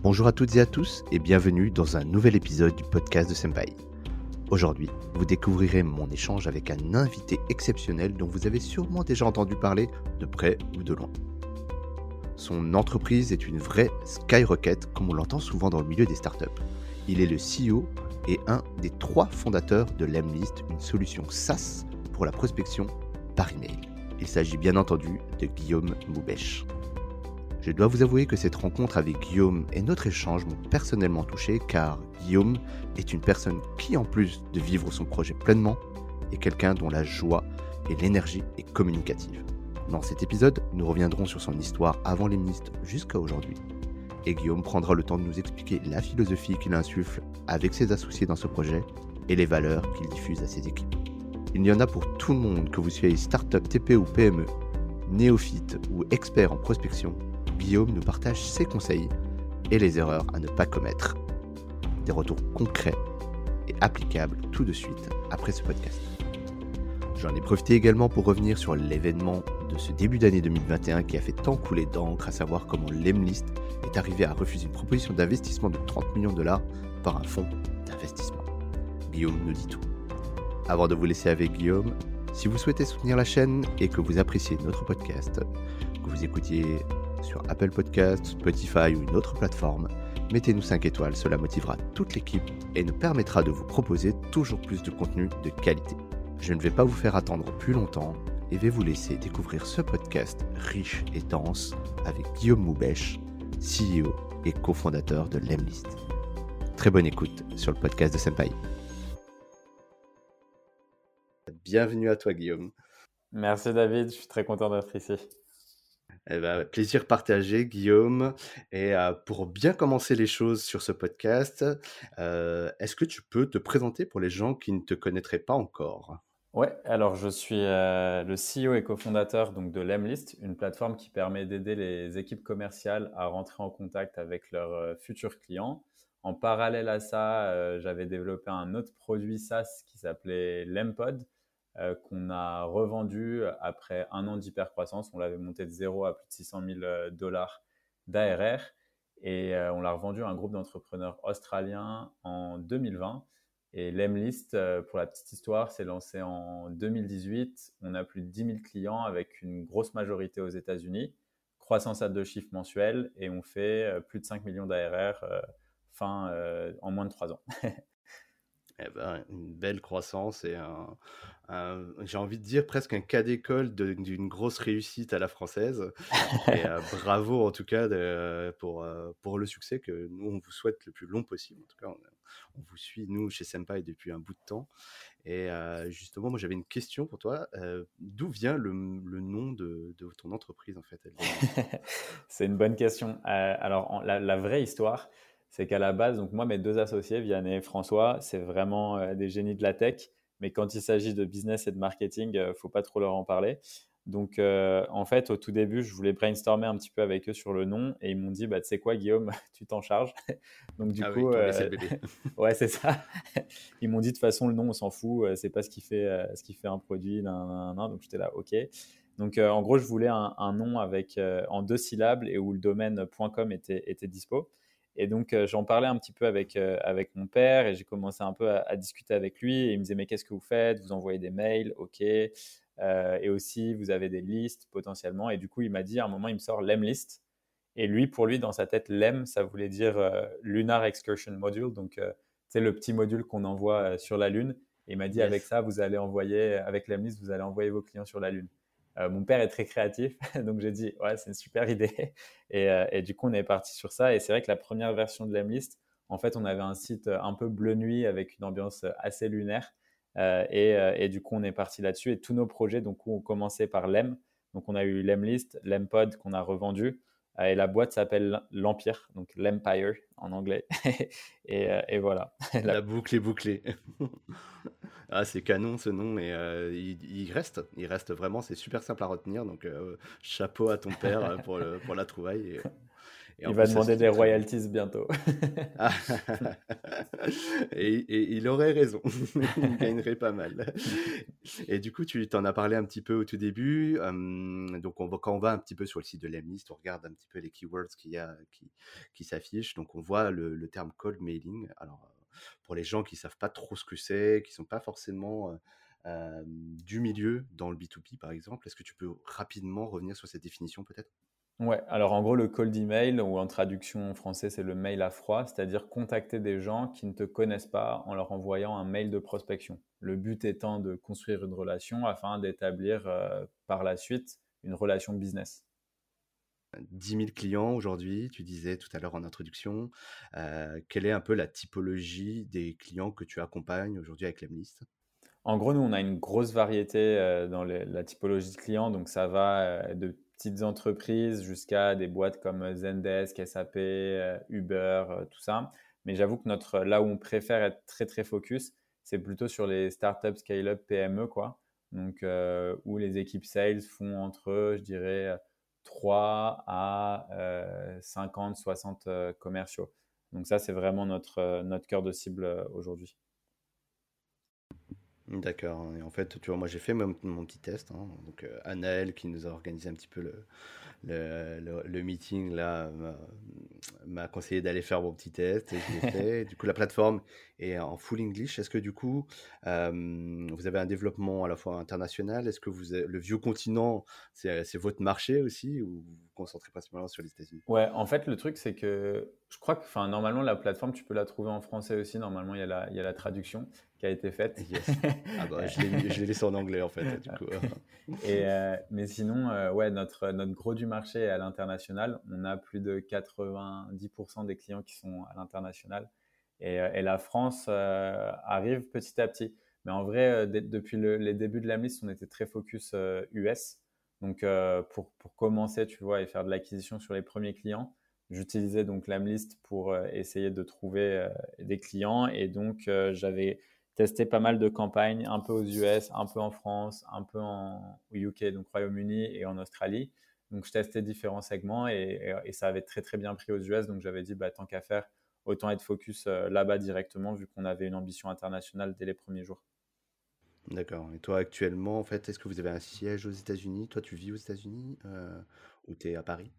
Bonjour à toutes et à tous et bienvenue dans un nouvel épisode du podcast de Senpai. Aujourd'hui, vous découvrirez mon échange avec un invité exceptionnel dont vous avez sûrement déjà entendu parler de près ou de loin. Son entreprise est une vraie skyrocket comme on l'entend souvent dans le milieu des startups. Il est le CEO et un des trois fondateurs de Lemlist, une solution SaaS pour la prospection par email. Il s'agit bien entendu de Guillaume Moubèche. Je dois vous avouer que cette rencontre avec Guillaume et notre échange m'ont personnellement touché car Guillaume est une personne qui, en plus de vivre son projet pleinement, est quelqu'un dont la joie et l'énergie est communicative. Dans cet épisode, nous reviendrons sur son histoire avant les ministres jusqu'à aujourd'hui. Et Guillaume prendra le temps de nous expliquer la philosophie qu'il insuffle avec ses associés dans ce projet et les valeurs qu'il diffuse à ses équipes. Il y en a pour tout le monde, que vous soyez start-up, TP ou PME, néophyte ou expert en prospection, Guillaume nous partage ses conseils et les erreurs à ne pas commettre. Des retours concrets et applicables tout de suite après ce podcast. J'en ai profité également pour revenir sur l'événement de ce début d'année 2021 qui a fait tant couler d'encre, à savoir comment Lemlist est arrivé à refuser une proposition d'investissement de 30 millions de dollars par un fonds d'investissement. Guillaume nous dit tout. Avant de vous laisser avec Guillaume, si vous souhaitez soutenir la chaîne et que vous appréciez notre podcast, que vous écoutiez sur Apple Podcasts, Spotify ou une autre plateforme, mettez-nous 5 étoiles, cela motivera toute l'équipe et nous permettra de vous proposer toujours plus de contenu de qualité. Je ne vais pas vous faire attendre plus longtemps et vais vous laisser découvrir ce podcast riche et dense avec Guillaume Moubèche, CEO et cofondateur de Lemlist. Très bonne écoute sur le podcast de Senpai. Bienvenue à toi Guillaume. Merci David, je suis très content d'être ici. Eh ben, plaisir partagé, Guillaume. Et euh, pour bien commencer les choses sur ce podcast, euh, est-ce que tu peux te présenter pour les gens qui ne te connaîtraient pas encore? Ouais, alors je suis euh, le CEO et cofondateur donc, de Lemlist, une plateforme qui permet d'aider les équipes commerciales à rentrer en contact avec leurs futurs clients. En parallèle à ça, j'avais développé un autre produit SaaS qui s'appelait Lempod, euh, qu'on a revendu après un an d'hypercroissance. On l'avait monté de zéro à plus de 600 000 euh, dollars d'ARR et euh, on l'a revendu à un groupe d'entrepreneurs australiens en 2020. Et l'Emlist, pour la petite histoire, s'est lancé en 2018. On a plus de 10 000 clients avec une grosse majorité aux États-Unis, croissance à deux chiffres mensuels et on fait plus de 5 millions d'ARR en moins de 3 ans. Eh ben, une belle croissance et j'ai envie de dire presque un cas d'école d'une grosse réussite à la française. et euh, bravo en tout cas pour, euh, pour le succès que nous on vous souhaite le plus long possible. En tout cas, on, vous suit nous chez Senpai depuis un bout de temps. Et euh, justement, moi j'avais une question pour toi. D'où vient le, le nom de, de, ton entreprise en fait C'est une bonne question. alors la, la, vraie histoire, c'est qu'à la base, donc moi, mes deux associés, Vianney et François, c'est vraiment euh, des génies de la tech. Mais quand il s'agit de business et de marketing, ne euh, faut pas trop leur en parler. Donc, euh, en fait, au tout début, je voulais brainstormer un petit peu avec eux sur le nom et ils m'ont dit, bah, tu sais quoi, Guillaume, tu t'en charges. Donc, du ah coup, ouais, c'est ça. ils m'ont dit, de toute façon, le nom, on s'en fout, c'est pas ce qui fait, ce qui fait un produit. Donc, j'étais là, ok. Donc, en gros, je voulais un, un nom avec en deux syllabes et où le domaine .com était, était dispo. Et donc, euh, j'en parlais un petit peu avec, euh, avec mon père et j'ai commencé un peu à, discuter avec lui. Et il me disait, mais qu'est-ce que vous faites? Vous envoyez des mails, ok. Euh, et aussi, vous avez des listes potentiellement. Et du coup, il m'a dit, à un moment, il me sort l'Emlist. Et lui, pour lui, dans sa tête, l'EM, ça voulait dire Lunar Excursion Module. Donc, c'est le petit module qu'on envoie sur la Lune. Et il m'a dit, avec ça, vous allez envoyer, avec l'Emlist, vous allez envoyer vos clients sur la Lune. Euh, mon père est très créatif, donc j'ai dit, ouais, c'est une super idée. Euh, et, du coup, on est parti sur ça. Et c'est vrai que la première version de l'Emlist, en fait, on avait un site un peu bleu nuit avec une ambiance assez lunaire. Euh, et, du coup, on est parti là-dessus. Et tous nos projets, donc, ont commencé par l'Em. Donc, on a eu l'Emlist, l'Empod qu'on a revendu. Et la boîte s'appelle l'Empire, donc l'Empire en anglais. et, voilà. La boucle est bouclée. Ah, c'est canon ce nom et euh, il, reste, il reste vraiment, c'est super simple à retenir. Donc euh, chapeau à ton père euh, pour la trouvaille. Il va demander des royalties bientôt. Ah. et, il aurait raison. il gagnerait pas mal. Et du coup, tu t'en as parlé un petit peu au tout début. donc, on va, quand on va un petit peu sur le site de l'Emlist, on regarde un petit peu les keywords qu'il y a, qui, qui s'affichent. Donc, on voit le, le, terme cold mailing. Alors, pour les gens qui savent pas trop ce que c'est, qui sont pas forcément du milieu dans le B2B, par exemple, est-ce que tu peux rapidement revenir sur cette définition peut-être? Ouais, alors en gros, le cold email, ou en traduction en français, c'est le mail à froid, c'est-à-dire contacter des gens qui ne te connaissent pas en leur envoyant un mail de prospection. Le but étant de construire une relation afin d'établir par la suite une relation business. 10 000 clients aujourd'hui, tu disais tout à l'heure en introduction. quelle est un peu la typologie des clients que tu accompagnes aujourd'hui avec l'Emlist? En gros, nous, on a une grosse variété dans la typologie de clients. Donc, ça va de petites entreprises jusqu'à des boîtes comme Zendesk, SAP, Uber, tout ça. Mais j'avoue que notre, là où on préfère être très, très focus, c'est plutôt sur les startups, scale-up, PME, quoi. Donc, où les équipes sales font entre, je dirais, 3 à 50, 60 commerciaux. Donc ça, c'est vraiment notre, notre cœur de cible aujourd'hui. D'accord. Et en fait, tu vois, moi j'ai fait mon, petit test. Hein. Donc, Anaël qui nous a organisé un petit peu le, le, le, meeting là m'a conseillé d'aller faire mon petit test du coup, la plateforme est en full English. Est-ce que du coup, vous avez un développement à la fois international? Est-ce que vous le vieux continent, c'est votre marché aussi ou concentrez principalement sur les États-Unis Ouais, en fait, le truc, c'est que je crois que enfin, normalement, la plateforme, tu peux la trouver en français aussi. Normalement, il y a la, il y a la traduction qui a été faite. Ah bah, je l'ai laissé en anglais en fait. Du coup. Et, euh, mais sinon, euh, ouais, notre, notre gros du marché est à l'international. On a plus de 90% des clients qui sont à l'international. Et, euh, et, la France arrive petit à petit. Mais en vrai, depuis les débuts de la liste, on était très focus US. Donc, pour, pour, commencer, tu vois, et faire de l'acquisition sur les premiers clients, j'utilisais donc l'Amlist pour essayer de trouver des clients. Et donc, j'avais testé pas mal de campagnes, un peu aux US, un peu en France, un peu en UK, donc Royaume-Uni et en Australie. Donc je testais différents segments et, ça avait très très bien pris aux US. Donc j'avais dit, bah, tant qu'à faire, autant être focus euh, là-bas directement vu qu'on avait une ambition internationale dès les premiers jours. D'accord. Et toi actuellement, en fait, est-ce que vous avez un siège aux États-Unis? Toi, tu vis aux États-Unis euh, ou tu es à Paris?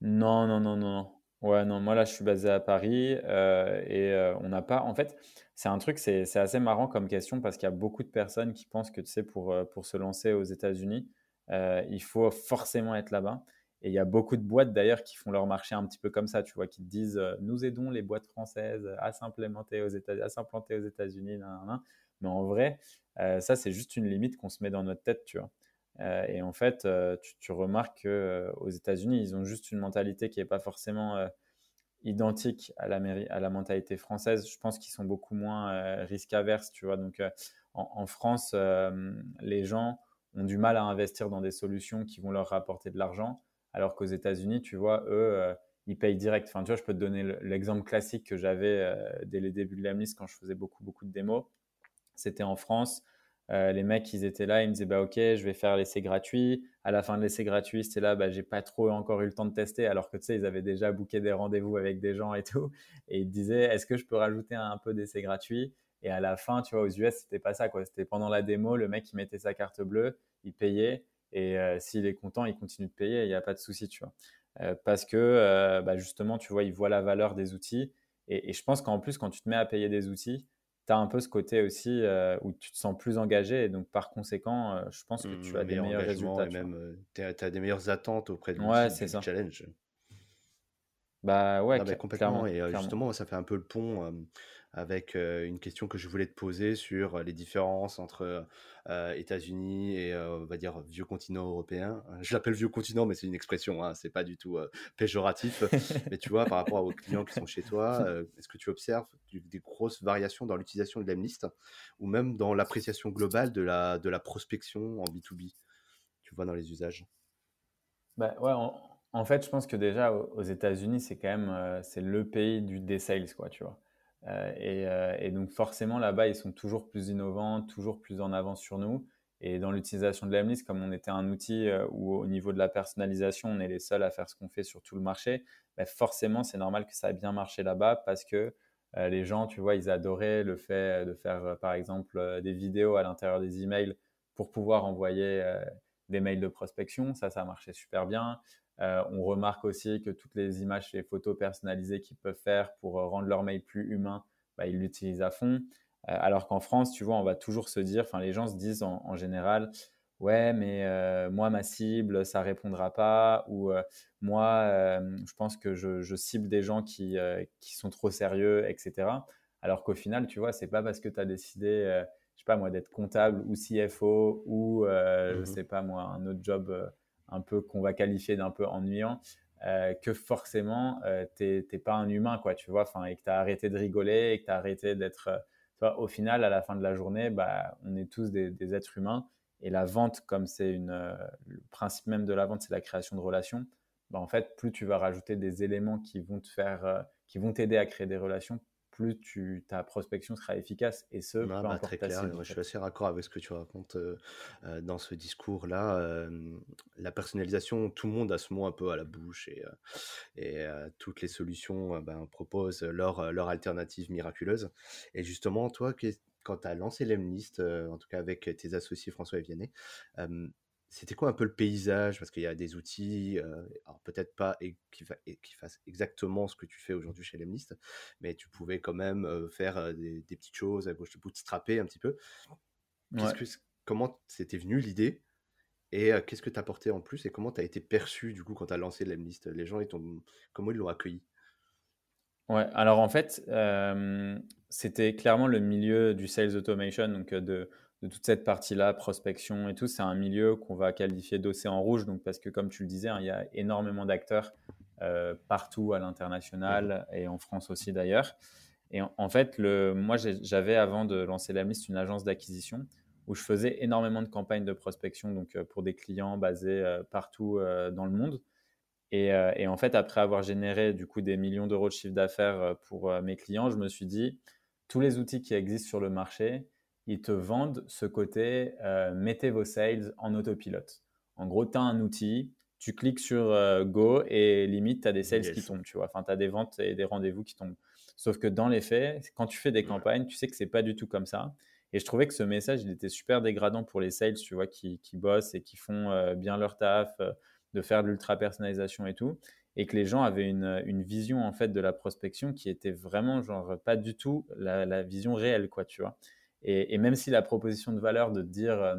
Non, non, non, non. Ouais, non, moi là, je suis basé à Paris euh, et euh, on n'a pas. En fait, c'est un truc, c'est assez marrant comme question parce qu'il y a beaucoup de personnes qui pensent que, tu sais, pour, pour se lancer aux États-Unis, il faut forcément être là-bas. Et il y a beaucoup de boîtes d'ailleurs qui font leur marché un petit peu comme ça, tu vois, qui te disent nous aidons les boîtes françaises à s'implémenter aux États, à s'implanter aux États-Unis, mais en vrai, ça c'est juste une limite qu'on se met dans notre tête, tu vois. Euh, et en fait, euh, tu, remarques qu'aux euh, États-Unis, ils ont juste une mentalité qui n'est pas forcément identique à la, mentalité française. Je pense qu'ils sont beaucoup moins risque averses, tu vois. Donc, en, France, les gens ont du mal à investir dans des solutions qui vont leur rapporter de l'argent, alors qu'aux États-Unis, tu vois, eux, ils payent direct. Enfin, tu vois, je peux te donner l'exemple classique que j'avais dès les débuts de la quand je faisais beaucoup, beaucoup de démos. C'était en France. Euh, les mecs, ils étaient là, ils me disaient bah ok, je vais faire l'essai gratuit. À la fin de l'essai gratuit, c'était là, bah j'ai pas trop encore eu le temps de tester, alors que tu sais, ils avaient déjà booké des rendez-vous avec des gens et tout. Et ils disaient est-ce que je peux rajouter un, peu d'essai gratuit? Et à la fin, tu vois, aux US, c'était pas ça quoi. C'était pendant la démo, le mec il mettait sa carte bleue, il payait et euh, s'il est content, il continue de payer, il n'y a pas de souci, tu vois. Euh, parce que bah, justement, tu vois, il voit la valeur des outils. et je pense qu'en plus, quand tu te mets à payer des outils, tu as un peu ce côté aussi euh, où tu te sens plus engagé et donc par conséquent, euh, je pense que tu as mmh, des meilleurs résultats. Et même, euh, tu as, des meilleures attentes auprès de ouais, du, du challenge. Bah ouais, bah, complètement. et justement, ça fait un peu le pont avec une question que je voulais te poser sur les différences entre États-Unis et on va dire vieux continent européen. Je l'appelle vieux continent, mais c'est une expression, hein, c'est pas du tout péjoratif. mais tu vois, par rapport aux clients qui sont chez toi, est-ce que tu observes des grosses variations dans l'utilisation de l'Emlist ou même dans l'appréciation globale de la, de la prospection en B2B Tu vois dans les usages? Bah, ouais, en, fait, je pense que déjà aux États-Unis, c'est quand même c'est le pays du des sales, quoi, tu vois. Euh, euh, et, donc forcément là-bas, ils sont toujours plus innovants, toujours plus en avance sur nous. Et dans l'utilisation de l'Emlist, comme on était un outil euh, où au niveau de la personnalisation, on est les seuls à faire ce qu'on fait sur tout le marché, bah, forcément, c'est normal que ça ait bien marché là-bas parce que les gens, tu vois, ils adoraient le fait de faire, par exemple, des vidéos à l'intérieur des emails pour pouvoir envoyer des mails de prospection. Ça, ça marchait super bien. On remarque aussi que toutes les images et les photos personnalisées qu'ils peuvent faire pour rendre leur mail plus humain, bah, ils l'utilisent à fond. alors qu'en France, tu vois, on va toujours se dire, enfin, les gens se disent en général, ouais, mais euh, moi, ma cible, ça répondra pas, ou euh, moi, euh, je pense que je, cible des gens qui, qui, sont trop sérieux, etc. Alors qu'au final, tu vois, c'est pas parce que tu as décidé, je sais pas moi, d'être comptable ou CFO ou, je mmh sais pas moi, un autre job un peu qu'on va qualifier d'un peu ennuyant, que forcément, tu n'es pas un humain, quoi, tu vois, et que tu as arrêté de rigoler et que tu as arrêté d'être. au final, à la fin de la journée, bah, on est tous des êtres humains et la vente, comme c'est une, euh, le principe même de la vente, c'est la création de relations. Bah, en fait, plus tu vas rajouter des éléments qui vont te faire, euh, qui vont t'aider à créer des relations, plus tu, ta prospection sera efficace. Et ce, ah, bah, très clair. je suis assez raccord avec ce que tu racontes euh, dans ce discours-là. la personnalisation, tout le monde a ce mot un peu à la bouche et, et toutes les solutions ben, proposent leur, leur alternative miraculeuse. Et justement, toi, quand tu as lancé l'Emlist, euh, en tout cas avec tes associés François et Vianney, c'était quoi un peu le paysage? Parce qu'il y a des outils, euh, alors peut-être pas qui, qui, fassent exactement ce que tu fais aujourd'hui chez l'Emlist, mais tu pouvais quand même euh, faire des, petites choses à gauche, bootstrapper un petit peu. Que, comment c'était venu l'idée? Et qu'est-ce que tu as apporté en plus? Et comment tu as été perçu du coup quand tu as lancé l'Emlist? Les gens, ils comment ils l'ont accueilli? Ouais, alors en fait, c'était clairement le milieu du sales automation, donc de, toute cette partie-là, prospection et tout. C'est un milieu qu'on va qualifier d'océan rouge, donc parce que comme tu le disais, hein, il y a énormément d'acteurs partout à l'international et en France aussi d'ailleurs. Et en, fait, moi, j'avais avant de lancer la liste une agence d'acquisition où je faisais énormément de campagnes de prospection, donc pour des clients basés partout dans le monde. Euh, et, en fait, après avoir généré du coup des millions d'euros de chiffre d'affaires euh, pour euh, mes clients, je me suis dit, tous les outils qui existent sur le marché, ils te vendent ce côté, mettez vos sales en autopilote. En gros, tu as un outil, tu cliques sur Go et limite, tu as des sales qui tombent, tu vois. Enfin, tu as des ventes et des rendez-vous qui tombent. Sauf que dans les faits, quand tu fais des campagnes, tu sais que c'est pas du tout comme ça. Et je trouvais que ce message, il était super dégradant pour les sales, tu vois, qui, qui bossent et qui font bien leur taf, de faire de l'ultra personnalisation et tout, et que les gens avaient une, une, vision en fait de la prospection qui était vraiment genre pas du tout la, vision réelle, quoi, tu vois. Et, même si la proposition de valeur de dire euh,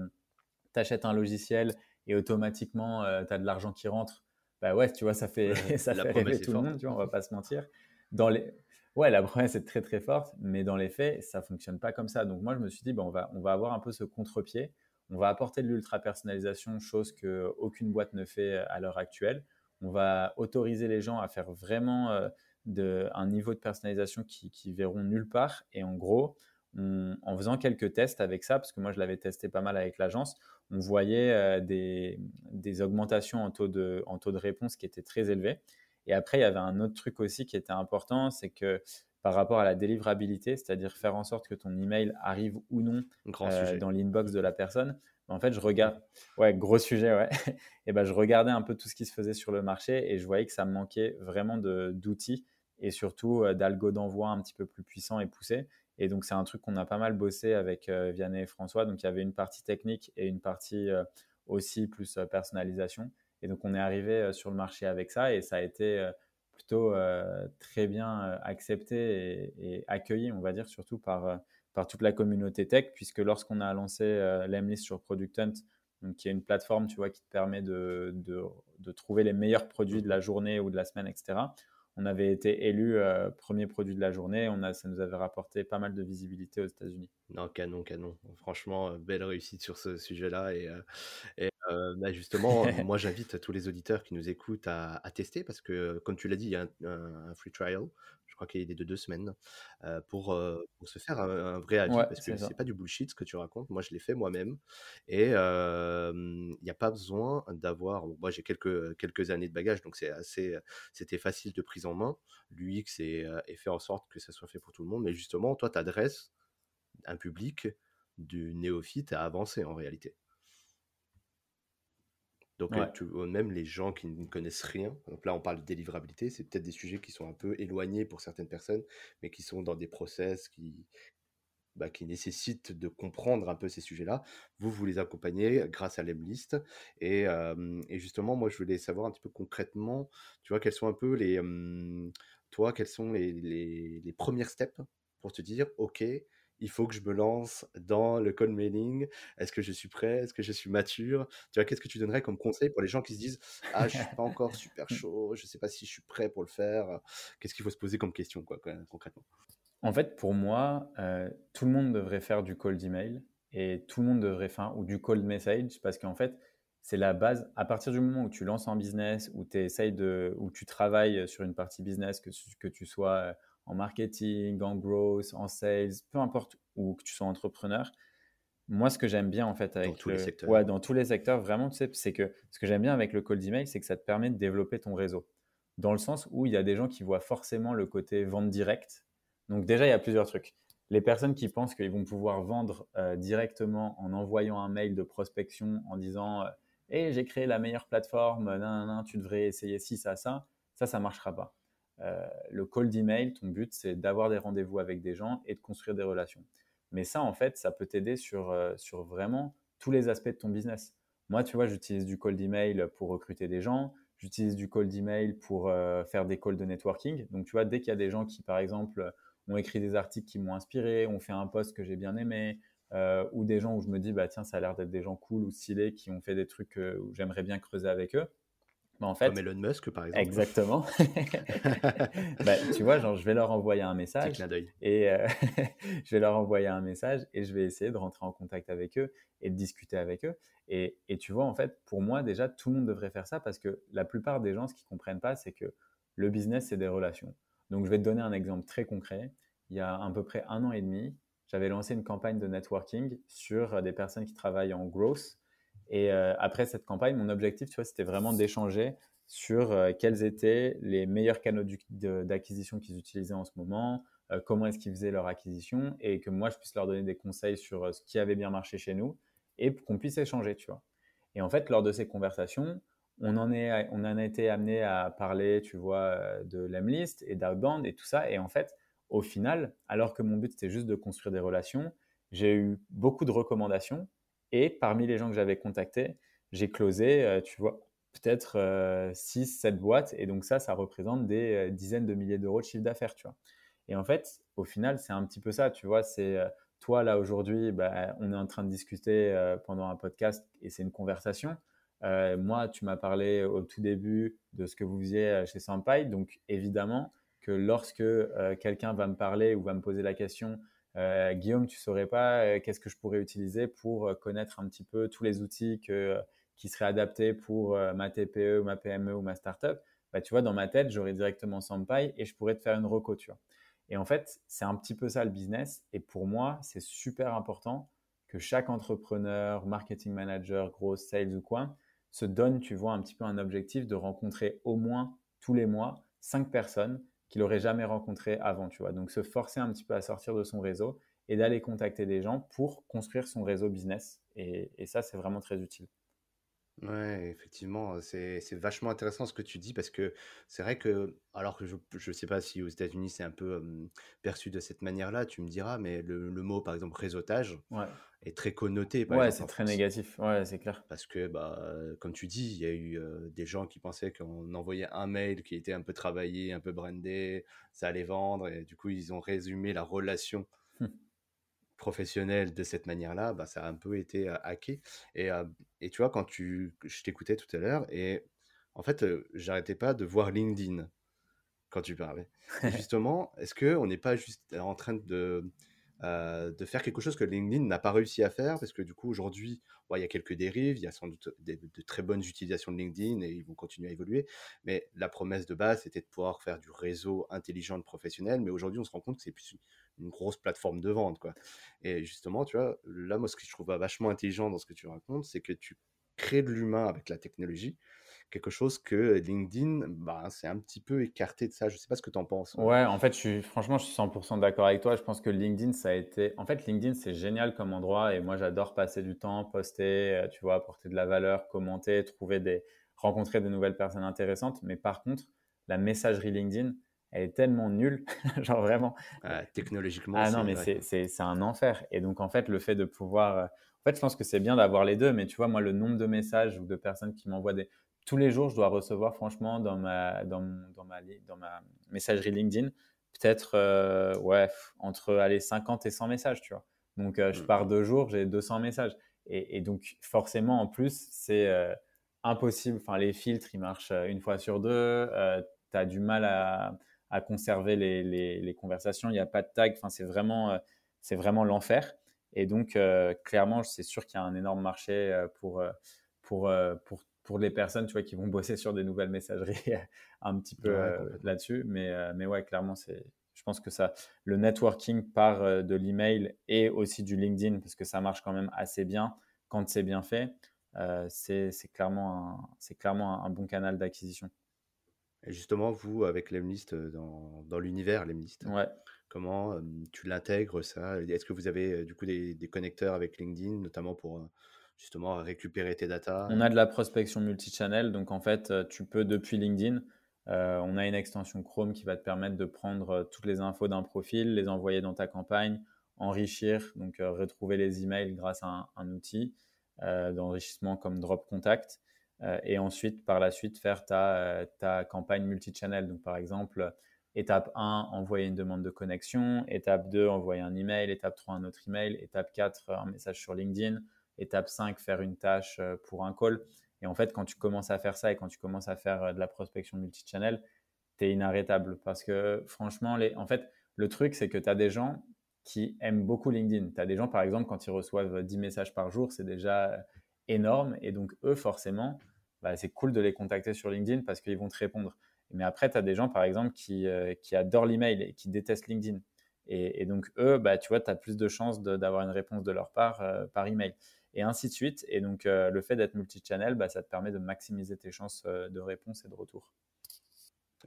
tu achètes un logiciel et automatiquement euh, tu as de l'argent qui rentre, bah ouais, tu vois, ça fait, ça fait rêver tout le monde, tu vois, on va pas se mentir. Dans les... Ouais, la promesse est très très forte, mais dans les faits, ça fonctionne pas comme ça. Donc moi, je me suis dit, bah, on, va, on va avoir un peu ce contre-pied on va apporter de l'ultra personnalisation, chose qu'aucune boîte ne fait à l'heure actuelle. On va autoriser les gens à faire vraiment euh, de, un niveau de personnalisation qui, qui verront nulle part. Et en gros, en faisant quelques tests avec ça, parce que moi je l'avais testé pas mal avec l'agence, on voyait euh, des, augmentations en taux, de, en taux de réponse qui étaient très élevés. Et après, il y avait un autre truc aussi qui était important, c'est que par rapport à la délivrabilité, c'est-à-dire faire en sorte que ton email arrive ou non euh, dans l'inbox de la personne. En fait, je regarde, ouais, gros sujet, ouais. et ben, je regardais un peu tout ce qui se faisait sur le marché et je voyais que ça me manquait vraiment d'outils et surtout euh, d'algo d'envoi un petit peu plus puissants et poussés. Et donc, c'est un truc qu'on a pas mal bossé avec euh, Vianney et François. Donc, il y avait une partie technique et une partie aussi plus personnalisation. Et donc, on est arrivé sur le marché avec ça et ça a été plutôt euh, très bien euh, accepté et, accueilli, on va dire, surtout par, euh, par toute la communauté tech, puisque lorsqu'on a lancé l'Emlist sur Product Hunt, donc qui est une plateforme tu vois, qui te permet de, de, trouver les meilleurs produits de la journée ou de la semaine, etc. On avait été élu premier produit de la journée, on a, ça nous avait rapporté pas mal de visibilité aux États-Unis. Non, canon, canon. Franchement, belle réussite sur ce sujet-là. Et, et bah, justement, moi, j'invite tous les auditeurs qui nous écoutent à, tester parce que, comme tu l'as dit, il y a un, free trial. Crois qu'il est de deux semaines pour, pour, se faire un, vrai avis parce que c'est pas du bullshit ce que tu racontes. Moi, je l'ai fait moi-même et il n'y a pas besoin d'avoir. moi, j'ai quelques, quelques années de bagage, donc c'est assez, c'était facile de prise en main. L'UX est, est fait en sorte que ça soit fait pour tout le monde. Mais justement, toi, tu adresses un public du néophyte à avancer en réalité. Donc, même les gens qui ne connaissent rien, donc là, on parle de délivrabilité, c'est peut-être des sujets qui sont un peu éloignés pour certaines personnes, mais qui sont dans des process qui, bah, qui nécessitent de comprendre un peu ces sujets-là. Vous, vous les accompagnez grâce à l'Emlist. Et, et, justement, moi, je voulais savoir un petit peu concrètement, tu vois, quels sont un peu les, toi, quels sont les, les, les premières steps pour te dire, OK, il faut que je me lance dans le cold mailing. Est-ce que je suis prêt? Est-ce que je suis mature? Tu vois, qu'est-ce que tu donnerais comme conseil pour les gens qui se disent Ah, je suis pas encore super chaud, je sais pas si je suis prêt pour le faire Qu'est-ce qu'il faut se poser comme question, quoi, concrètement? En fait, pour moi, euh, tout le monde devrait faire du cold email et tout le monde devrait faire ou du cold message parce qu'en fait, c'est la base. À partir du moment où tu lances un business, où essayes de, où tu travailles sur une partie business, que, que tu sois euh, en marketing, en growth, en sales, peu importe où que tu sois entrepreneur. Moi, ce que j'aime bien en fait avec dans tous les secteurs, ouais, dans tous les secteurs, vraiment, tu sais, c'est que ce que j'aime bien avec le cold email, c'est que ça te permet de développer ton réseau. Dans le sens où il y a des gens qui voient forcément le côté vente directe. Donc déjà, il y a plusieurs trucs. Les personnes qui pensent qu'ils vont pouvoir vendre euh, directement en envoyant un mail de prospection en disant "Hé, euh, j'ai créé la meilleure plateforme, nan, tu devrais essayer ci, ça, ça", ça, ça marchera pas. Euh, le cold email, ton but, c'est d'avoir des rendez-vous avec des gens et de construire des relations. Mais ça, en fait, ça peut t'aider sur, euh, sur vraiment tous les aspects de ton business. Moi, tu vois, j'utilise du cold email pour recruter des gens. J'utilise du cold email pour euh, faire des calls de networking. Donc, tu vois, dès qu'il y a des gens qui, par exemple, ont écrit des articles qui m'ont inspiré, ont fait un post que j'ai bien aimé, ou des gens où je me dis, bah tiens, ça a l'air d'être des gens cool ou stylés qui ont fait des trucs où j'aimerais bien creuser avec eux, en fait, Comme Elon Musk, par exemple. Exactement. bah, tu vois, genre, je vais leur envoyer un message. Et euh, je vais leur envoyer un message et je vais essayer de rentrer en contact avec eux et de discuter avec eux. Et, et, tu vois, en fait, pour moi, déjà, tout le monde devrait faire ça parce que la plupart des gens, ce qu'ils comprennent pas, c'est que le business, c'est des relations. Donc, je vais te donner un exemple très concret. Il y a à peu près un an et demi, j'avais lancé une campagne de networking sur des personnes qui travaillent en growth et euh, après cette campagne, mon objectif, tu vois, c'était vraiment d'échanger sur euh, quels étaient les meilleurs canaux d'acquisition qu'ils utilisaient en ce moment, euh, comment est-ce qu'ils faisaient leur acquisition, et que moi, je puisse leur donner des conseils sur ce qui avait bien marché chez nous, et qu'on puisse échanger, tu vois. Et en fait, lors de ces conversations, on en, est, on en a été amené à parler, tu vois, de l'Emlist et d'Outbound et tout ça. Et en fait, au final, alors que mon but, c'était juste de construire des relations, j'ai eu beaucoup de recommandations et parmi les gens que j'avais contactés, j'ai closé, euh, tu vois, peut-être 6, euh, 7 boîtes. Et donc ça, ça représente des euh, dizaines de milliers d'euros de chiffre d'affaires, tu vois. Et en fait, au final, c'est un petit peu ça, tu vois. C'est toi, là, aujourd'hui, bah, on est en train de discuter pendant un podcast et c'est une conversation. moi, tu m'as parlé au tout début de ce que vous faisiez chez Sampai. Donc, évidemment que lorsque quelqu'un va me parler ou va me poser la question euh, Guillaume, tu saurais pas euh, qu'est-ce que je pourrais utiliser pour euh, connaître un petit peu tous les outils qui seraient adaptés pour ma TPE, ma PME ou ma startup? Bah, tu vois, dans ma tête, j'aurais directement Sampai et je pourrais te faire une reco, Et en fait, c'est un petit peu ça le business. Et pour moi, c'est super important que chaque entrepreneur, marketing manager, gros sales ou quoi, se donne, tu vois, un petit peu un objectif de rencontrer au moins tous les mois cinq personnes qu'il n'aurait jamais rencontré avant, tu vois. Donc se forcer un petit peu à sortir de son réseau et d'aller contacter des gens pour construire son réseau business. Et, ça, c'est vraiment très utile. Ouais, effectivement, c'est vachement intéressant ce que tu dis parce que c'est vrai que, alors que je ne sais pas si aux États-Unis c'est un peu perçu de cette manière-là, tu me diras, mais le, le mot par exemple réseautage, ouais est très connoté. ouais, c'est très négatif. Ouais, c'est clair. Parce que, bah, comme tu dis, il y a eu euh, des gens qui pensaient qu'on envoyait un mail qui était un peu travaillé, un peu brandé, ça allait vendre, et du coup, ils ont résumé la relation professionnelle de cette manière-là. Bah, ça a un peu été hacké. Et, et tu vois, quand tu, je t'écoutais tout à l'heure, et en fait, j'arrêtais pas de voir LinkedIn quand tu parlais. justement, est-ce qu'on n'est pas juste en train de euh, de faire quelque chose que LinkedIn n'a pas réussi à faire, parce que du coup, aujourd'hui, il y a quelques dérives, il y a sans doute de, très bonnes utilisations de LinkedIn et ils vont continuer à évoluer, mais la promesse de base, c'était de pouvoir faire du réseau intelligent de professionnels, mais aujourd'hui, on se rend compte que c'est plus une, grosse plateforme de vente. Quoi. Et justement, tu vois, là, moi, ce que je trouve vachement intelligent dans ce que tu racontes, c'est que tu crées de l'humain avec la technologie, quelque chose que LinkedIn, bah, c'est un petit peu écarté de ça. Je ne sais pas ce que tu en penses. Ouais, en fait, je suis, franchement, je suis 100% d'accord avec toi. Je pense que LinkedIn, ça a été. En fait, LinkedIn, c'est génial comme endroit et moi, j'adore passer du temps, poster, euh, tu vois, apporter de la valeur, commenter, trouver des. rencontrer de nouvelles personnes intéressantes. Mais par contre, la messagerie LinkedIn, elle est tellement nulle, genre vraiment. technologiquement. Ah non, mais c'est un enfer. Et donc, en fait, le fait de pouvoir. Euh, en fait, je pense que c'est bien d'avoir les deux, mais tu vois, moi, le nombre de messages ou de personnes qui m'envoient des tous les jours, je dois recevoir, franchement, dans ma, dans, dans ma, dans ma messagerie LinkedIn, peut-être euh, ouais, entre allez, 50 et 100 messages, tu vois. Donc, euh, je mmh. pars deux jours, j'ai 200 messages. Et, donc, forcément, en plus, c'est impossible. Enfin, les filtres, ils marchent une fois sur deux. tu as du mal à, à conserver les, les, les, conversations. Il n'y a pas de tag. Enfin, c'est vraiment, c'est vraiment l'enfer. Et donc, clairement, c'est sûr qu'il y a un énorme marché pour, pour, pour pour les personnes tu vois, qui vont bosser sur des nouvelles messageries un petit peu euh, là-dessus. Mais, euh, mais ouais, clairement, c'est, je pense que ça, le networking part euh, de l'email et aussi du LinkedIn parce que ça marche quand même assez bien quand c'est bien fait. c'est, c'est clairement, un, c'est clairement un, bon canal d'acquisition. Et justement, vous, avec Lemlist, dans, dans l'univers Lemlist, ouais. comment tu l'intègres ça? Est-ce que vous avez du coup des, des, connecteurs avec LinkedIn, notamment pour justement récupérer tes datas? On a de la prospection multichannel, donc en fait, euh, tu peux depuis LinkedIn, euh, on a une extension Chrome qui va te permettre de prendre euh, toutes les infos d'un profil, les envoyer dans ta campagne, enrichir, donc retrouver les emails grâce à un, outil d'enrichissement comme Drop Contact, et ensuite par la suite faire ta, ta campagne multichannel. Donc par exemple, étape 1, envoyer une demande de connexion, étape 2, envoyer un email, étape 3, un autre email, étape 4, un message sur LinkedIn, Étape 5, faire une tâche euh, pour un call. Et en fait, quand tu commences à faire ça et quand tu commences à faire euh, de la prospection multichannel, tu es inarrêtable. Parce que franchement, les... en fait, le truc, c'est que tu as des gens qui aiment beaucoup LinkedIn. Tu as des gens, par exemple, quand ils reçoivent 10 messages par jour, c'est déjà euh, énorme. Et donc, eux, forcément, bah, c'est cool de les contacter sur LinkedIn parce qu'ils vont te répondre. Mais après, tu as des gens, par exemple, qui, qui adorent l'email et qui détestent LinkedIn. Et, donc, eux, bah, tu vois, tu as plus de chances d'avoir une réponse de leur part par email et ainsi de suite. Et donc, euh, le fait d'être multi-channel, bah, ça te permet de maximiser tes chances euh, de réponse et de retour.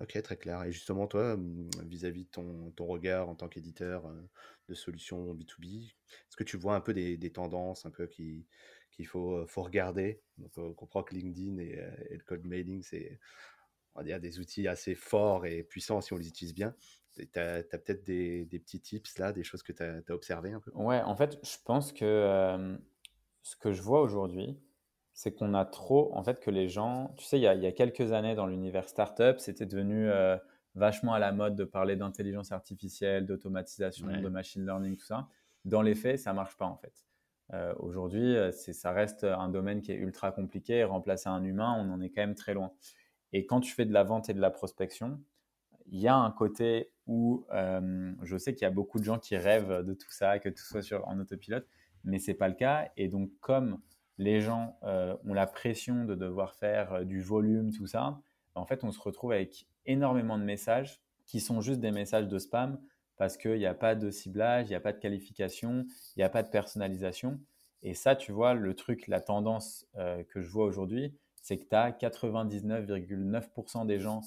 Ok, très clair. Et justement, toi, hum, vis-à-vis de ton, ton, regard en tant qu'éditeur euh, de solutions B2B, est-ce que tu vois un peu des, des tendances un peu qu'il faut, faut regarder Donc, on comprend que LinkedIn et, et le code mailing, c'est on va dire des outils assez forts et puissants si on les utilise bien. Tu as, peut-être des, des, petits tips là, des choses que tu as, as observées un peu? Ouais, en fait, je pense que ce que je vois aujourd'hui, c'est qu'on a trop, en fait, que les gens, tu sais, il y a, quelques années dans l'univers startup, c'était devenu euh, vachement à la mode de parler d'intelligence artificielle, d'automatisation, de machine learning, tout ça. Dans les faits, ça marche pas en fait. Euh, aujourd'hui, euh, ça reste un domaine qui est ultra compliqué. remplacer un humain, on en est quand même très loin. Et quand tu fais de la vente et de la prospection, il y a un côté où je sais qu'il y a beaucoup de gens qui rêvent de tout ça, que tout soit sur, en autopilote mais c'est pas le cas. Et donc, comme les gens euh, ont la pression de devoir faire euh, du volume, tout ça, en fait, on se retrouve avec énormément de messages qui sont juste des messages de spam parce qu'il n'y a pas de ciblage, il n'y a pas de qualification, il n'y a pas de personnalisation. Et ça, tu vois, le truc, la tendance euh, que je vois aujourd'hui, c'est que tu as 99,9% des gens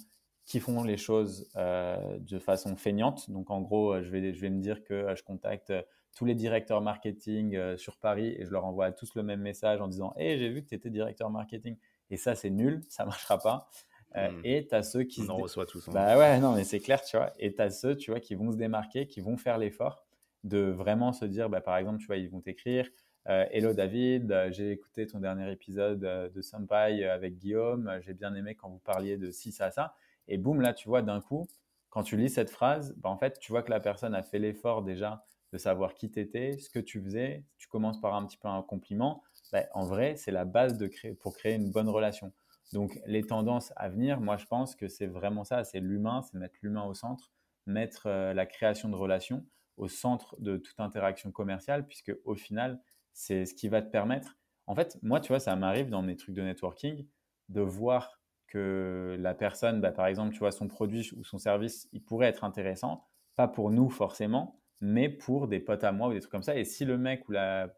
qui font les choses de façon feignante. Donc, en gros, je vais, je vais me dire que je contacte tous les directeurs marketing euh, sur Paris et je leur envoie tous le même message en disant Hey, j'ai vu que tu étais directeur marketing. Et ça, c'est nul, ça ne marchera pas. Euh, hmm. Et tu as ceux qui. On en reçoit tous. Hein. Bah ouais, non, mais c'est clair, tu vois. Et tu as ceux, tu vois, qui vont se démarquer, qui vont faire l'effort de vraiment se dire, bah, par exemple, tu vois, ils vont t'écrire euh, Hello David, j'ai écouté ton dernier épisode de Senpai avec Guillaume, j'ai bien aimé quand vous parliez de ci, ça, ça. Et boum, là, tu vois, d'un coup, quand tu lis cette phrase, bah, en fait, tu vois que la personne a fait l'effort déjà de savoir qui tu étais, ce que tu faisais. Tu commences par un petit peu un compliment. Ben, en vrai, c'est la base de créer, pour créer une bonne relation. Donc, les tendances à venir, moi, je pense que c'est vraiment ça. C'est l'humain, c'est mettre l'humain au centre, mettre euh, la création de relations au centre de toute interaction commerciale, puisque au final, c'est ce qui va te permettre. En fait, moi, tu vois, ça m'arrive dans mes trucs de networking de voir que la personne, bah, par exemple, tu vois, son produit ou son service, il pourrait être intéressant, pas pour nous forcément, mais pour des potes à moi ou des trucs comme ça. Et si le mec ou la,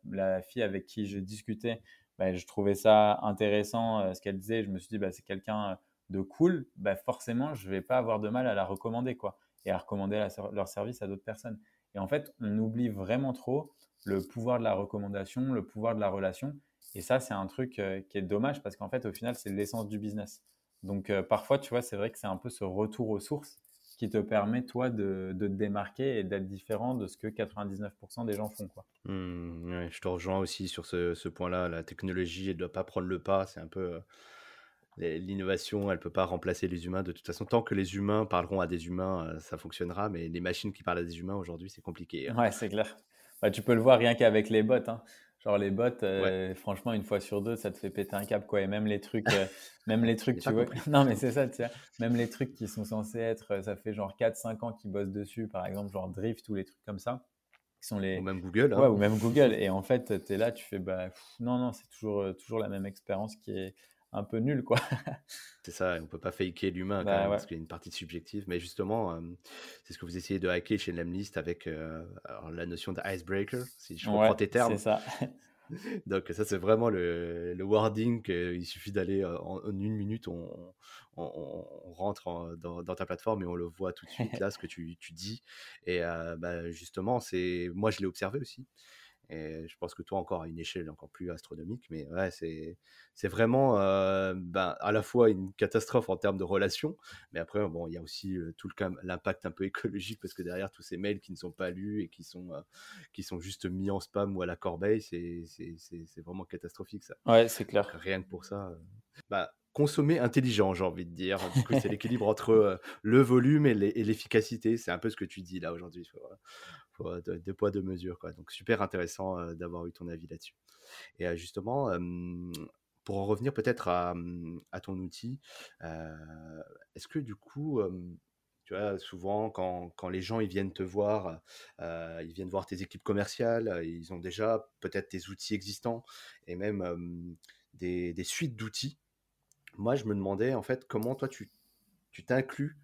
fille avec qui je discutais bah, je trouvais ça intéressant ce qu'elle disait. Je me suis dit, bah, c'est quelqu'un de cool, bah, forcément, je ne vais pas avoir de mal à la recommander quoi, et à recommander leur service à d'autres personnes. Et en fait, on oublie vraiment trop le pouvoir de la recommandation, le pouvoir de la relation. Et ça, c'est un truc qui est dommage parce qu'en fait, au final, c'est l'essence du business. Donc, parfois, tu vois, c'est vrai que c'est un peu ce retour aux sources qui te permet, toi, de, te démarquer et d'être différent de ce que 99% des gens font. Quoi. Mmh, je te rejoins aussi sur ce, ce point-là. La technologie, elle ne doit pas prendre le pas. C'est un peu l'innovation, elle ne peut pas remplacer les humains. De toute façon, tant que les humains parleront à des humains, euh, ça fonctionnera. Mais les machines qui parlent à des humains, aujourd'hui, c'est compliqué. Hein. Ouais, c'est clair. Bah, tu peux le voir rien qu'avec les bots. Hein. Genre les bots, euh, franchement, une fois sur deux, ça te fait péter un câble. Quoi. Et même les trucs, euh, même les trucs tu vois. Non, mais c'est ça, tu vois. Même les trucs qui sont censés être, ça fait genre 4-5 ans qu'ils bossent dessus, par exemple, genre Drift ou les trucs comme ça. Qui sont les... Ou même Google. Hein. Ouais, ou même Google. Et en fait, tu es là, tu fais, bah, non, non, c'est toujours, toujours la même expérience qui est un peu nul, quoi. c'est ça, on peut pas faker l'humain bah parce qu'il y a une partie subjective. Mais justement, c'est ce que vous essayez de hacker chez Lemlist avec la notion d'icebreaker, si je comprends tes termes. C'est ça. Donc ça, c'est vraiment le, le wording. Il suffit d'aller en, une minute, on, on, rentre dans, ta plateforme et on le voit tout de suite là, ce que tu, tu dis. Et bah, justement, c'est moi, je l'ai observé aussi. Et je pense que toi, encore à une échelle encore plus astronomique, mais ouais, c'est, c'est vraiment euh, ben, à la fois une catastrophe en termes de relations, mais après, bon, il y a aussi euh, tout le, l'impact un peu écologique, parce que derrière tous ces mails qui ne sont pas lus et qui sont, euh, qui sont juste mis en spam ou à la corbeille, c'est, c'est, c'est, vraiment catastrophique ça. Ouais, c'est clair. rien que pour ça. bah, consommer intelligent, j'ai envie de dire. Du coup, c'est l'équilibre entre le volume et l'efficacité. C'est un peu ce que tu dis là aujourd'hui deux, poids, deux mesures. Donc super intéressant d'avoir eu ton avis là-dessus. Et justement, pour en revenir peut-être à, ton outil, est-ce que du coup, tu souvent quand, quand, les gens ils viennent te voir, ils viennent voir tes équipes commerciales, ils ont déjà peut-être tes outils existants et même des, des, suites d'outils. Moi, je me demandais en fait comment toi tu t'inclus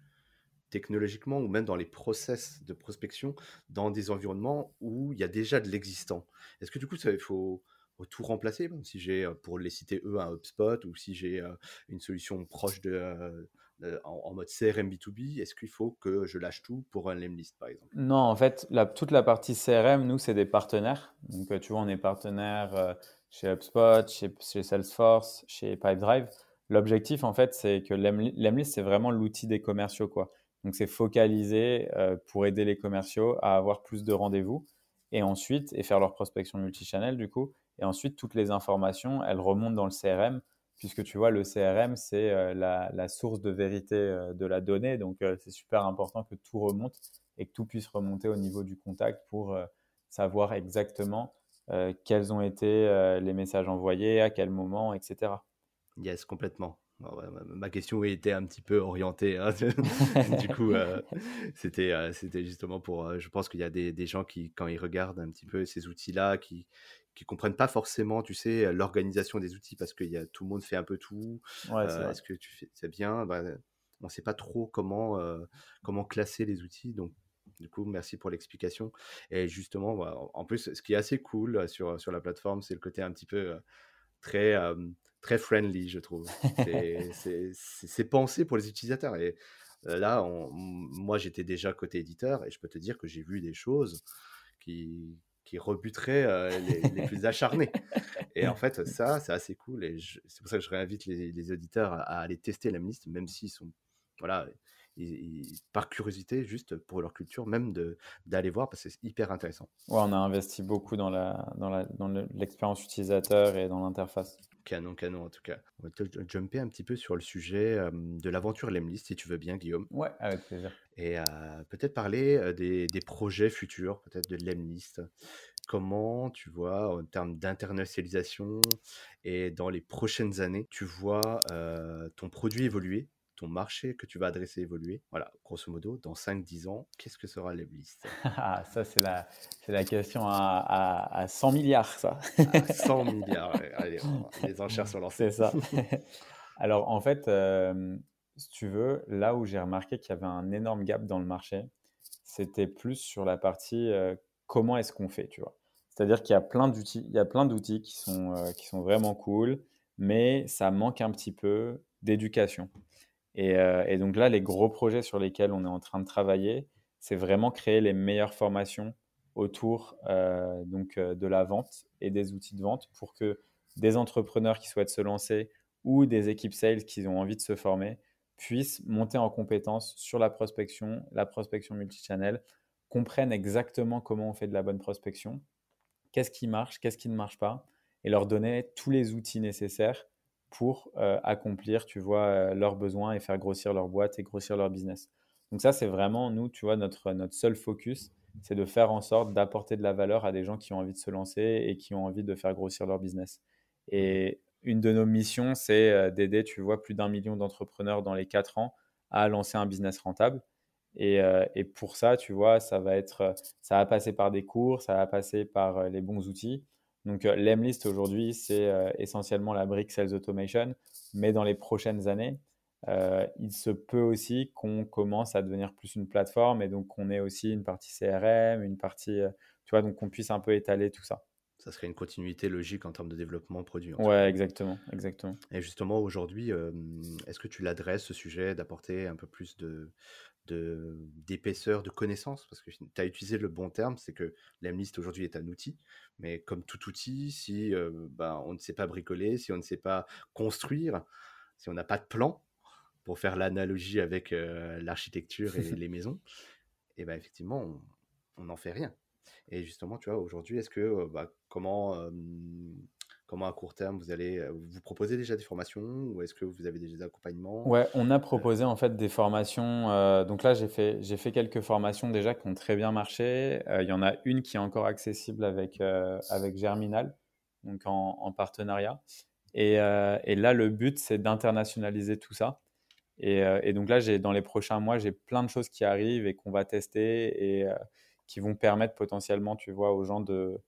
technologiquement ou même dans les process de prospection dans des environnements où il y a déjà de l'existant. Est-ce que du coup, il faut, tout remplacer? Si j'ai, euh, pour les citer eux, un HubSpot ou si j'ai euh, une solution proche de, euh, en, mode CRM B2B, est-ce qu'il faut que je lâche tout pour un Lemlist par exemple? Non, en fait, toute la partie CRM, nous, c'est des partenaires. Donc, tu vois, on est partenaire chez HubSpot, chez, chez, Salesforce, chez Pipedrive. L'objectif, en fait, c'est que Lemlist, c'est vraiment l'outil des commerciaux. quoi. Donc, c'est focalisé euh, pour aider les commerciaux à avoir plus de rendez-vous et ensuite, et faire leur prospection multichannel du coup. Et ensuite, toutes les informations, elles remontent dans le CRM, puisque tu vois, le CRM, c'est euh, la, source de vérité euh, de la donnée. Donc, c'est super important que tout remonte et que tout puisse remonter au niveau du contact pour savoir exactement quels ont été les messages envoyés, à quel moment, etc. Yes, complètement ma question était un petit peu orientée. Hein. du coup, euh, c'était, euh, c'était justement pour. Euh, je pense qu'il y a des, des, gens qui, quand ils regardent un petit peu ces outils-là, qui qui comprennent pas forcément, tu sais, l'organisation des outils parce que y a, tout le monde fait un peu tout. est-ce que tu fais bien? Bah, On ne sait pas trop comment comment classer les outils, donc. Du coup, merci pour l'explication. Et justement, bah, en plus, ce qui est assez cool sur, sur la plateforme, c'est le côté un petit peu très, très friendly, je trouve. C'est pensé pour les utilisateurs. Et là, moi, j'étais déjà côté éditeur et je peux te dire que j'ai vu des choses qui, qui rebuteraient les, plus acharnés. Et en fait, ça, c'est assez cool. Et c'est pour ça que je réinvite les, les auditeurs à, à, aller tester la liste, même s'ils sont. Voilà, par curiosité, juste pour leur culture, même d'aller voir parce que c'est hyper intéressant. Ouais, on a investi beaucoup dans l'expérience dans dans utilisateur et dans l'interface. Canon, canon en tout cas. On va te jumper un petit peu sur le sujet de l'aventure Lemlist, si tu veux bien, Guillaume. Ouais, avec plaisir. Et peut-être parler des, des, projets futurs, peut-être de Lemlist. Comment tu vois, en termes d'internationalisation et dans les prochaines années, tu vois ton produit évoluer? Ton marché que tu vas adresser évoluer. Voilà, grosso modo, dans 5-10 ans, qu'est-ce que sera Leblist? Ah, Ça, c'est la, la question à, à, 100 milliards, ça. 100 milliards, allez, les enchères sont lancées. C'est ça. Alors, en fait, euh, si tu veux, là où j'ai remarqué qu'il y avait un énorme gap dans le marché, c'était plus sur la partie euh, comment est-ce qu'on fait, tu vois? C'est-à-dire qu'il y a plein d'outils, il y a plein d'outils qui sont, euh, qui sont vraiment cool, mais ça manque un petit peu d'éducation. Et, euh, et, donc là, les gros projets sur lesquels on est en train de travailler, c'est vraiment créer les meilleures formations autour euh, donc, de la vente et des outils de vente pour que des entrepreneurs qui souhaitent se lancer ou des équipes sales qui ont envie de se former puissent monter en compétence sur la prospection, la prospection multichannel, comprennent exactement comment on fait de la bonne prospection qu'est-ce qui marche, qu'est-ce qui ne marche pas, et leur donner tous les outils nécessaires pour euh, accomplir, tu vois, euh, leurs besoins et faire grossir leur boîte et grossir leur business. Donc ça, c'est vraiment, nous, tu vois, notre, notre seul focus, c'est de faire en sorte d'apporter de la valeur à des gens qui ont envie de se lancer et qui ont envie de faire grossir leur business. Et une de nos missions, c'est euh, d'aider, tu vois, plus d'un million d'entrepreneurs dans les quatre ans à lancer un business rentable. Euh, et, pour ça, tu vois, ça va être, ça va passer par des cours, ça va passer par les bons outils. Donc, euh, l'Emlist aujourd'hui, c'est essentiellement la brique Sales Automation, mais dans les prochaines années, il se peut aussi qu'on commence à devenir plus une plateforme et donc qu'on ait aussi une partie CRM, une partie, tu vois, donc qu'on puisse un peu étaler tout ça. Ça serait une continuité logique en termes de développement produit. Ouais, exactement, exactement. Et justement, aujourd'hui, est-ce que tu l'adresses, ce sujet, d'apporter un peu plus de, d'épaisseur, de, connaissances, parce que tu as utilisé le bon terme, c'est que l'Emlist aujourd'hui est un outil, mais comme tout outil, si ben, on ne sait pas bricoler, si on ne sait pas construire, si on n'a pas de plan, pour faire l'analogie avec l'architecture et les maisons, et ben effectivement, on n'en fait rien. Et justement, tu vois, aujourd'hui, est-ce que, bah, comment, comment à court terme vous allez euh, vous proposer déjà des formations ou est-ce que vous avez des accompagnements? Ouais, on a euh, proposé en fait des formations. Euh, donc là, j'ai fait, j'ai fait quelques formations déjà qui ont très bien marché. Il y en a une qui est encore accessible avec, avec Germinal, donc en, partenariat. Et, et, là, le but, c'est d'internationaliser tout ça. Et, et donc là, j'ai, dans les prochains mois, j'ai plein de choses qui arrivent et qu'on va tester et qui vont permettre potentiellement, tu vois, aux gens de,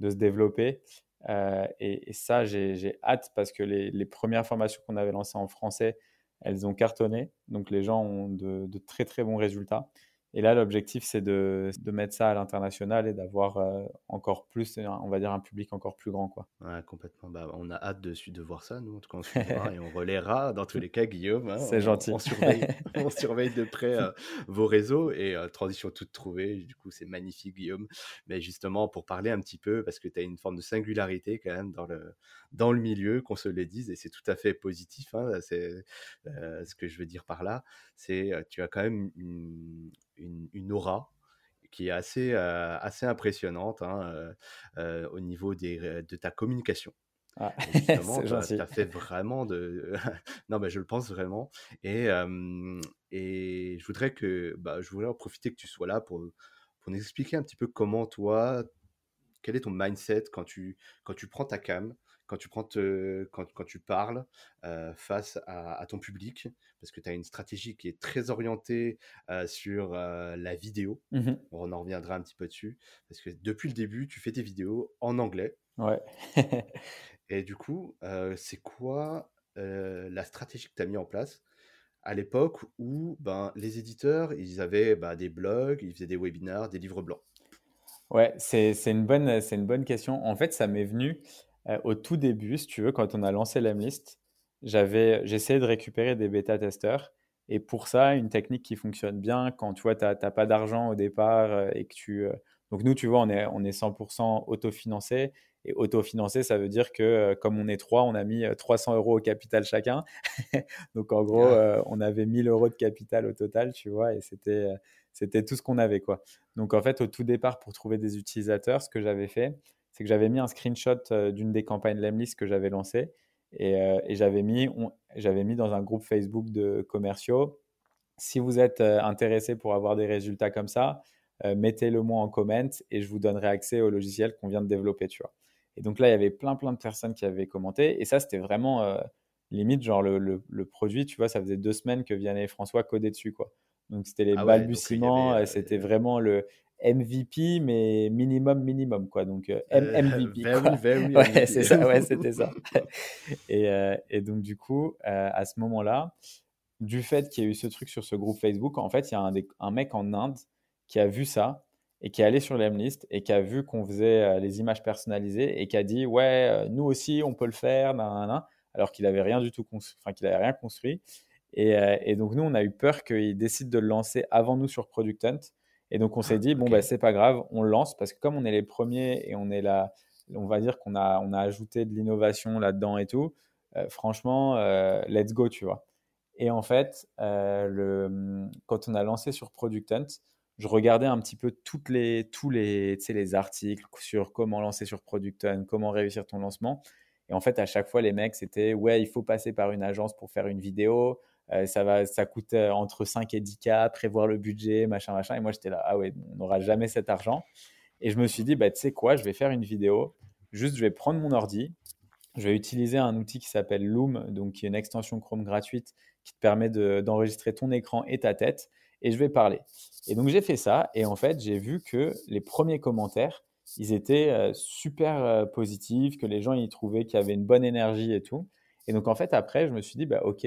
de se développer. Euh, et, ça, j'ai hâte parce que les, premières formations qu'on avait lancées en français, elles ont cartonné. Donc les gens ont de, de très très bons résultats. Et là, l'objectif, c'est de, de, mettre ça à l'international et d'avoir euh, encore plus, on va dire, un public encore plus grand. Quoi. Ouais, complètement. Bah, on a hâte de, de voir ça, nous. En tout cas, on suivra et on relaiera dans tous les cas, Guillaume. Hein. c'est gentil. On surveille, on surveille de près euh, vos réseaux et euh, transition toute trouvée. Du coup, c'est magnifique, Guillaume. Mais justement, pour parler un petit peu, parce que tu as une forme de singularité quand même dans le, dans le milieu, qu'on se le dise, et c'est tout à fait positif. Hein, c'est ce que je veux dire par là. C'est tu as quand même une une, aura qui est assez, euh, assez impressionnante hein, euh, euh, au niveau des, de ta communication. Ah, justement, tu as, fait vraiment de. non, mais je le pense vraiment. Et, et je voudrais que. Bah, je voudrais en profiter que tu sois là pour, pour nous expliquer un petit peu comment toi. Quel est ton mindset quand tu, quand tu prends ta cam quand tu, prends quand, quand, tu parles euh, face à, ton public, parce que tu as une stratégie qui est très orientée euh, sur euh, la vidéo. Mmh On en reviendra un petit peu dessus, parce que depuis le début, tu fais tes vidéos en anglais. Ouais. Et du coup, c'est quoi la stratégie que tu as mis en place à l'époque où ben, les éditeurs, ils avaient bah, des blogs, ils faisaient des webinars, des livres blancs? Ouais, c'est une, bonne, une bonne question. En fait, ça m'est venu euh, au tout début, si tu veux, quand on a lancé l'Emlist, j'avais, j'essayais de récupérer des bêta-testeurs. Et pour ça, une technique qui fonctionne bien, quand tu vois, tu n'as pas d'argent au départ euh, et que tu. Euh, donc, nous, tu vois, on est, on est 100% autofinancé. Et autofinancé, ça veut dire que comme on est trois, on a mis 300 euros au capital chacun. donc, en gros, ah. on avait 1000 euros de capital au total, tu vois, et c'était, c'était tout ce qu'on avait, quoi. Donc, en fait, au tout départ, pour trouver des utilisateurs, ce que j'avais fait, c'est que j'avais mis un screenshot euh, d'une des campagnes Lemlist que j'avais lancées et, euh, j'avais mis, j'avais mis dans un groupe Facebook de commerciaux. Si vous êtes euh, intéressé pour avoir des résultats comme ça, mettez-le moi en comment et je vous donnerai accès au logiciel qu'on vient de développer, tu vois. Et donc là, il y avait plein, plein de personnes qui avaient commenté. Et ça, c'était vraiment limite, genre le, le, produit, tu vois, ça faisait deux semaines que Vianney et François codaient dessus, quoi. Donc c'était les ah balbutiements, c'était vraiment le. MVP, mais minimum, minimum, quoi. Donc, euh, MVP. Very, very ouais, c'est ça, ouais, c'était ça. et, euh, et, donc, du coup, euh, à ce moment-là, du fait qu'il y a eu ce truc sur ce groupe Facebook, en fait, il y a un, un, mec en Inde qui a vu ça et qui est allé sur l'Emlist et qui a vu qu'on faisait les images personnalisées et qui a dit ouais, nous aussi on peut le faire, alors qu'il avait rien du tout enfin qu'il avait rien construit. Et, et, donc nous on a eu peur qu'il décide de le lancer avant nous sur Product Hunt. Et donc on s'est ah, dit bon bah c'est pas grave, on lance parce que comme on est les premiers et on est là, on va dire qu'on a on a ajouté de l'innovation là-dedans et tout. franchement, let's go, tu vois. Et en fait, le, quand on a lancé sur Product Hunt, je regardais un petit peu toutes les, tous les, les articles sur comment lancer sur Product Hunt, comment réussir ton lancement. Et en fait, à chaque fois, les mecs, c'était ouais, il faut passer par une agence pour faire une vidéo. Euh, ça, va, ça coûte euh, entre 5 et 10 K, prévoir le budget, machin, machin. Et moi, j'étais là, ah ouais, on n'aura jamais cet argent. Et je me suis dit, bah, tu sais quoi, je vais faire une vidéo. Juste, je vais prendre mon ordi. Je vais utiliser un outil qui s'appelle Loom, donc qui est une extension Chrome gratuite qui te permet d'enregistrer ton écran et ta tête. Et je vais parler. Et donc, j'ai fait ça. Et en fait, j'ai vu que les premiers commentaires, ils étaient euh, super positifs, que les gens y trouvaient qu'il y avait une bonne énergie et tout. Et donc, en fait, après, je me suis dit, bah, OK,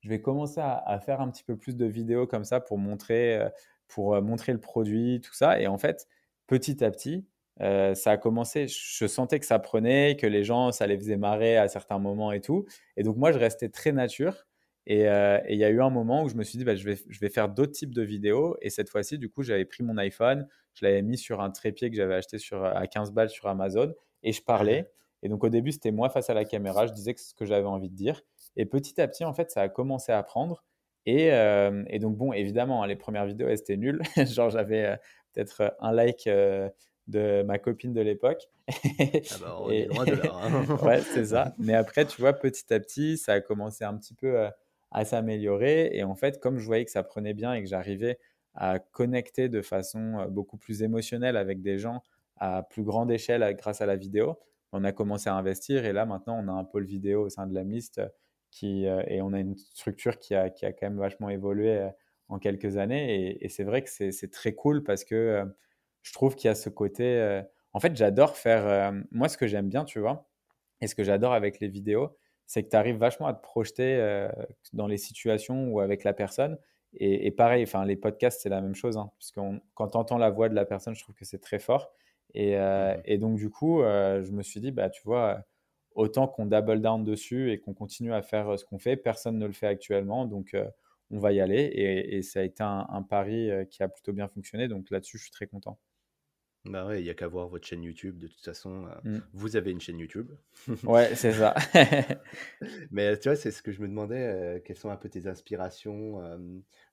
je vais commencer à, faire un petit peu plus de vidéos comme ça pour montrer, euh, pour euh, montrer le produit, tout ça. Et en fait, petit à petit, euh, ça a commencé. Je sentais que ça prenait, que les gens, ça les faisait marrer à certains moments et tout. Et donc, moi, je restais très nature. Et il y a eu un moment où je me suis dit, bah, je, vais, je vais faire d'autres types de vidéos. Et cette fois-ci, du coup, j'avais pris mon iPhone, je l'avais mis sur un trépied que j'avais acheté sur, à 15 balles sur Amazon et je parlais. Et donc, au début, c'était moi face à la caméra, je disais ce que j'avais envie de dire. Et petit à petit, en fait, ça a commencé à prendre. Et, euh, et donc, bon, évidemment, hein, les premières vidéos, elles étaient nulles. Genre, j'avais euh, peut-être euh, un like de ma copine de l'époque. ah bah, on est loin de là. Hein. ouais, c'est ça. Mais après, tu vois, petit à petit, ça a commencé un petit peu à s'améliorer. Et en fait, comme je voyais que ça prenait bien et que j'arrivais à connecter de façon beaucoup plus émotionnelle avec des gens à plus grande échelle grâce à la vidéo, on a commencé à investir. Et là, maintenant, on a un pôle vidéo au sein de la liste qui, euh, et on a une structure qui a, qui a quand même vachement évolué euh, en quelques années. Et, c'est vrai que c'est très cool parce que euh, je trouve qu'il y a ce côté. en fait, j'adore faire. moi, ce que j'aime bien, tu vois, et ce que j'adore avec les vidéos, c'est que tu arrives vachement à te projeter dans les situations ou avec la personne. Et, pareil, enfin, les podcasts, c'est la même chose, hein, puisque quand tu entends la voix de la personne, je trouve que c'est très fort. Et, mmh et, donc, du coup, je me suis dit, bah, tu vois, autant qu'on double down dessus et qu'on continue à faire euh, ce qu'on fait. Personne ne le fait actuellement, donc euh, on va y aller. Et, ça a été un, pari euh, qui a plutôt bien fonctionné. Donc là-dessus, je suis très content. Bah ouais, il n'y a qu'à voir votre chaîne YouTube. De toute façon, mmh. vous avez une chaîne YouTube. ouais, c'est ça. Mais tu vois, c'est ce que je me demandais. quelles sont un peu tes inspirations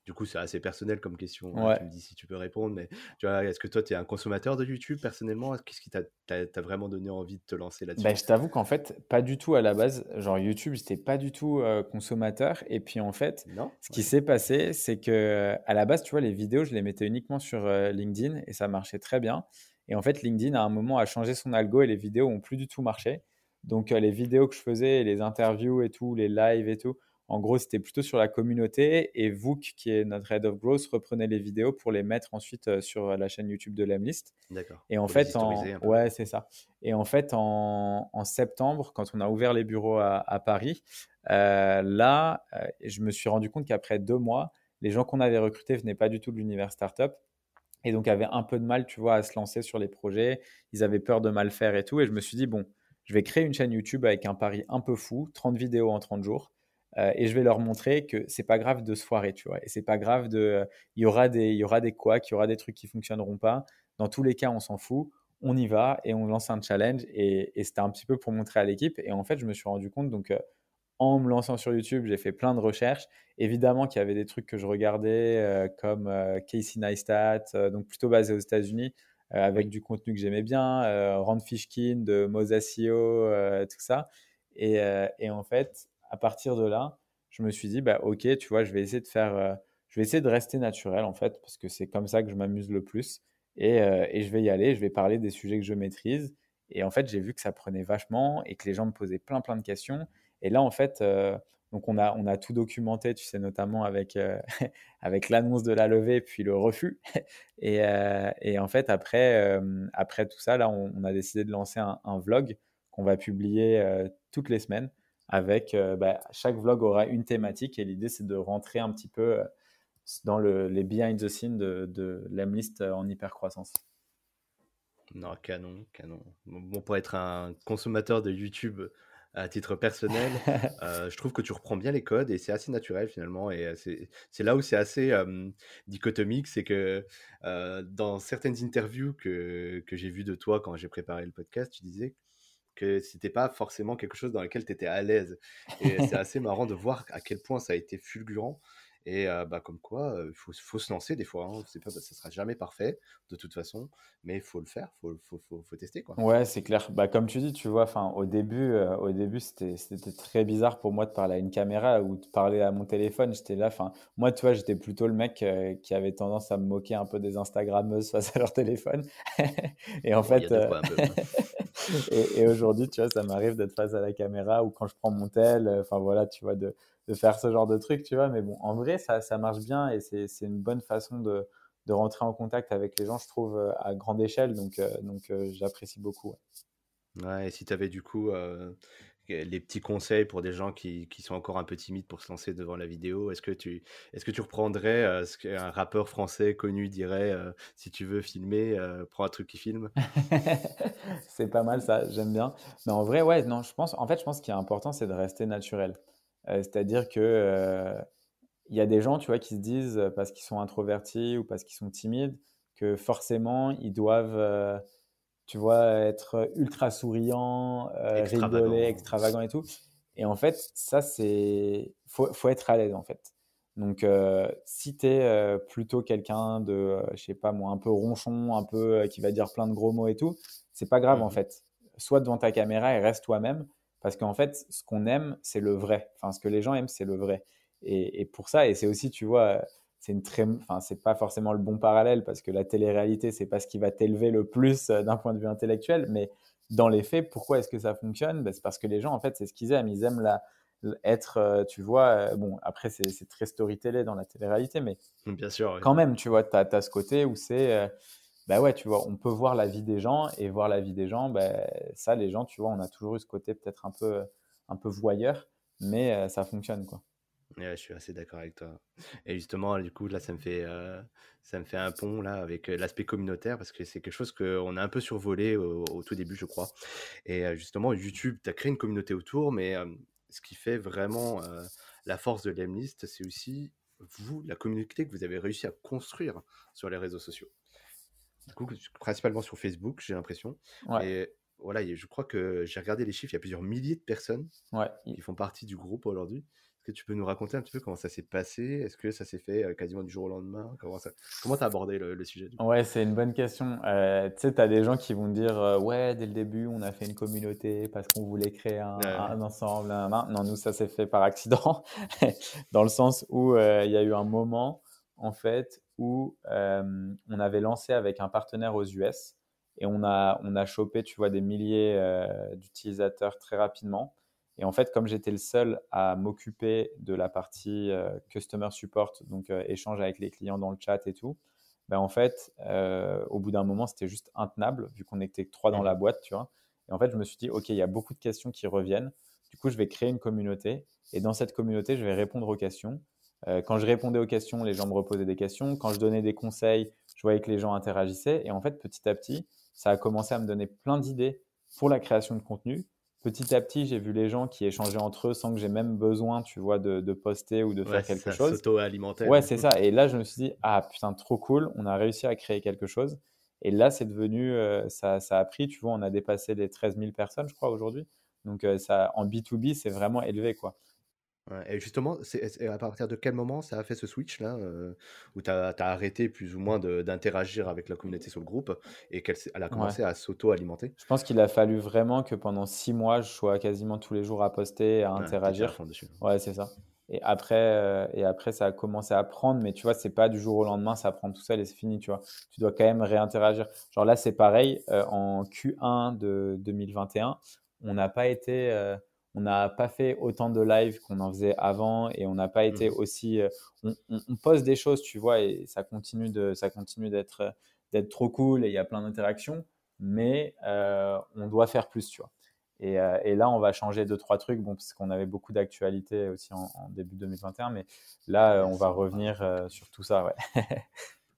du coup, c'est assez personnel comme question. Hein, tu me dis si tu peux répondre, mais tu vois, est-ce que toi, tu es un consommateur de YouTube personnellement? Qu'est-ce qui t'a vraiment donné envie de te lancer là-dessus? Bah, Je t'avoue qu'en fait, pas du tout à la base. Genre, YouTube, j'étais pas du tout consommateur. Et puis, en fait, ce qui s'est passé, c'est que à la base, tu vois, les vidéos, je les mettais uniquement sur LinkedIn et ça marchait très bien. Et en fait, LinkedIn, à un moment, a changé son algo et les vidéos ont plus du tout marché. Donc, les vidéos que je faisais, les interviews et tout, les lives et tout, en gros, c'était plutôt sur la communauté et Vook, qui est notre head of growth, reprenait les vidéos pour les mettre ensuite euh, sur la chaîne YouTube de l'Emlist. D'accord. Et en fait, en... ouais, c'est ça. Et en fait, en... septembre, quand on a ouvert les bureaux à, Paris, euh, là, euh, je me suis rendu compte qu'après deux mois, les gens qu'on avait recrutés venaient pas du tout de l'univers startup et donc avaient un peu de mal, tu vois, à se lancer sur les projets. Ils avaient peur de mal faire et tout. Et je me suis dit bon, je vais créer une chaîne YouTube avec un pari un peu fou, 30 vidéos en 30 jours. Euh, et je vais leur montrer que c'est pas grave de se foirer, tu vois. Et c'est pas grave de. Il y aura des, il y aura des couacs, il y aura des trucs qui fonctionneront pas. Dans tous les cas, on s'en fout. On y va et on lance un challenge. Et, c'était un petit peu pour montrer à l'équipe. Et en fait, je me suis rendu compte, donc, euh, en me lançant sur YouTube, j'ai fait plein de recherches. Évidemment qu'il y avait des trucs que je regardais, euh, comme Casey Neistat, donc plutôt basé aux États-Unis, avec du contenu que j'aimais bien, Rand Fishkin de Mozasio, tout ça. Et, et en fait, à partir de là, je me suis dit, bah, ok, tu vois, je vais essayer de faire, euh, je vais essayer de rester naturel en fait, parce que c'est comme ça que je m'amuse le plus. Et, euh, et, je vais y aller, je vais parler des sujets que je maîtrise. Et en fait, j'ai vu que ça prenait vachement et que les gens me posaient plein, plein de questions. Et là, en fait, euh, donc on a, on a tout documenté, tu sais, notamment avec, avec l'annonce de la levée, puis le refus. et, et, en fait, après, après tout ça, là, on, a décidé de lancer un vlog qu'on va publier toutes les semaines avec euh, bah, chaque vlog aura une thématique et l'idée c'est de rentrer un petit peu euh, dans le, les behind the scenes de, de l'Emlist en hyper croissance. Non, canon, canon. Bon, pour être un consommateur de YouTube à titre personnel, euh, je trouve que tu reprends bien les codes et c'est assez naturel finalement. Et c'est là où c'est assez dichotomique, c'est que dans certaines interviews que, que j'ai vues de toi quand j'ai préparé le podcast, tu disais que c'était pas forcément quelque chose dans lequel tu étais à l'aise. Et c'est assez marrant de voir à quel point ça a été fulgurant. Et bah, comme quoi, il faut, faut, se lancer des fois. Hein. Pas, ça sera jamais parfait de toute façon, mais il faut le faire, il faut, faut, faut, tester. Quoi. Ouais, c'est clair. Bah, comme tu dis, tu vois, au début, au début c'était très bizarre pour moi de parler à une caméra ou de parler à mon téléphone. J'étais là. Moi, tu vois, j'étais plutôt le mec qui avait tendance à me moquer un peu des Instagrammeuses face à leur téléphone. et en fait, et, aujourd'hui, tu vois, ça m'arrive d'être face à la caméra ou quand je prends mon tel, enfin voilà, tu vois, de de faire ce genre de truc, tu vois. Mais bon, en vrai, ça, ça marche bien et c'est une bonne façon de, de, rentrer en contact avec les gens, je trouve, euh, à grande échelle. Donc, euh, donc euh, j'apprécie beaucoup. Ouais. et si tu avais du coup les petits conseils pour des gens qui, qui, sont encore un peu timides pour se lancer devant la vidéo, est-ce que tu, est-ce que tu reprendrais ce qu'un rappeur français connu dirait si tu veux filmer, prends un truc qui filme C'est pas mal ça, j'aime bien. Mais en vrai, ouais, non, je pense, en fait, je pense qu'il est important, c'est de rester naturel. Euh, c'est-à-dire que euh, il y a des gens, tu vois, qui se disent euh, parce qu'ils sont introvertis ou parce qu'ils sont timides que forcément ils doivent, tu vois, être ultra souriants, rigoler, extravagants et tout. Et en fait, ça c'est, faut, faut être à l'aise en fait. Donc, si tu es plutôt quelqu'un de, je sais pas moi, un peu ronchon, un peu qui va dire plein de gros mots et tout, c'est pas grave en mmh fait. Soit devant ta caméra et reste toi-même. Parce qu'en fait, ce qu'on aime, c'est le vrai. Enfin, ce que les gens aiment, c'est le vrai. Et, pour ça, et c'est aussi, tu vois, c'est une très, enfin, c'est pas forcément le bon parallèle parce que la télé-réalité, c'est pas ce qui va t'élever le plus euh, d'un point de vue intellectuel. Mais dans les faits, pourquoi est-ce que ça fonctionne? Ben, C'est parce que les gens, en fait, c'est ce qu'ils aiment. Ils aiment la, être, euh, tu vois, euh, bon, après, c'est très storytellé dans la télé-réalité, mais bien sûr, quand même, tu vois, tu as, ce côté où c'est bah ouais, tu vois, on peut voir la vie des gens et voir la vie des gens, bah, ça, les gens, tu vois, on a toujours eu ce côté peut-être un peu, un peu voyeur, mais euh, ça fonctionne, quoi. Ouais, je suis assez d'accord avec toi. Et justement, du coup, là, ça me fait, euh, ça me fait un pont là avec euh, l'aspect communautaire parce que c'est quelque chose qu'on a un peu survolé au, tout début, je crois. Et justement, YouTube, tu as créé une communauté autour, mais ce qui fait vraiment la force de l'Emlist, c'est aussi vous, la communauté que vous avez réussi à construire sur les réseaux sociaux du coup, principalement sur Facebook, j'ai l'impression. Et voilà, je crois que j'ai regardé les chiffres, il y a plusieurs milliers de personnes qui font partie du groupe aujourd'hui. Que tu peux nous raconter un petit peu comment ça s'est passé? Est-ce que ça s'est fait quasiment du jour au lendemain? Comment tu as abordé le, sujet Ouais, c'est une bonne question. Euh, tu sais, tu as des gens qui vont dire euh, Ouais, dès le début, on a fait une communauté parce qu'on voulait créer un, ensemble. Non, nous, ça s'est fait par accident, dans le sens où il y a eu un moment, en fait, où on avait lancé avec un partenaire aux US et on a, on a chopé, tu vois, des milliers d'utilisateurs très rapidement. Et en fait, comme j'étais le seul à m'occuper de la partie euh, customer support, donc échange avec les clients dans le chat et tout, ben en fait, au bout d'un moment, c'était juste intenable, vu qu'on était trois dans la boîte, tu vois. Et en fait, je me suis dit, OK, il y a beaucoup de questions qui reviennent. Du coup, je vais créer une communauté. Et dans cette communauté, je vais répondre aux questions. Euh, quand je répondais aux questions, les gens me reposaient des questions. Quand je donnais des conseils, je voyais que les gens interagissaient. Et en fait, petit à petit, ça a commencé à me donner plein d'idées pour la création de contenu. Petit à petit, j'ai vu les gens qui échangeaient entre eux sans que j'ai même besoin, tu vois, de, poster ou de faire quelque chose. S'auto-alimenter. Ouais, c'est ça. Et là, je me suis dit, ah putain, trop cool, on a réussi à créer quelque chose. Et là, c'est devenu, euh, ça, ça, a pris, tu vois, on a dépassé les 13 000 personnes, je crois, aujourd'hui. Donc, euh, ça, en B2B, c'est vraiment élevé, quoi et justement, c'est à partir de quel moment ça a fait ce switch-là, euh, où tu as, arrêté plus ou moins d'interagir avec la communauté sur le groupe et qu'elle a commencé à s'auto-alimenter? Je pense qu'il a fallu vraiment que pendant six mois, je sois quasiment tous les jours à poster, à interagir. Ouais, c'est ça. Et après, euh, et après, ça a commencé à prendre, mais tu vois, c'est pas du jour au lendemain, ça prend tout seul et c'est fini, tu vois. Tu dois quand même réinteragir. Genre là, c'est pareil, euh, en Q1 de 2021, on n'a pas été on n'a pas fait autant de live qu'on en faisait avant et on n'a pas été mmh. aussi. Euh, on, on, pose des choses, tu vois, et ça continue de, ça continue d'être, d'être trop cool et il y a plein d'interactions, mais euh, on doit faire plus, tu vois. Et, euh, et, là, on va changer deux trois trucs, bon, parce qu'on avait beaucoup d'actualités aussi en, début 2021, mais là, on va revenir sur tout ça, ouais.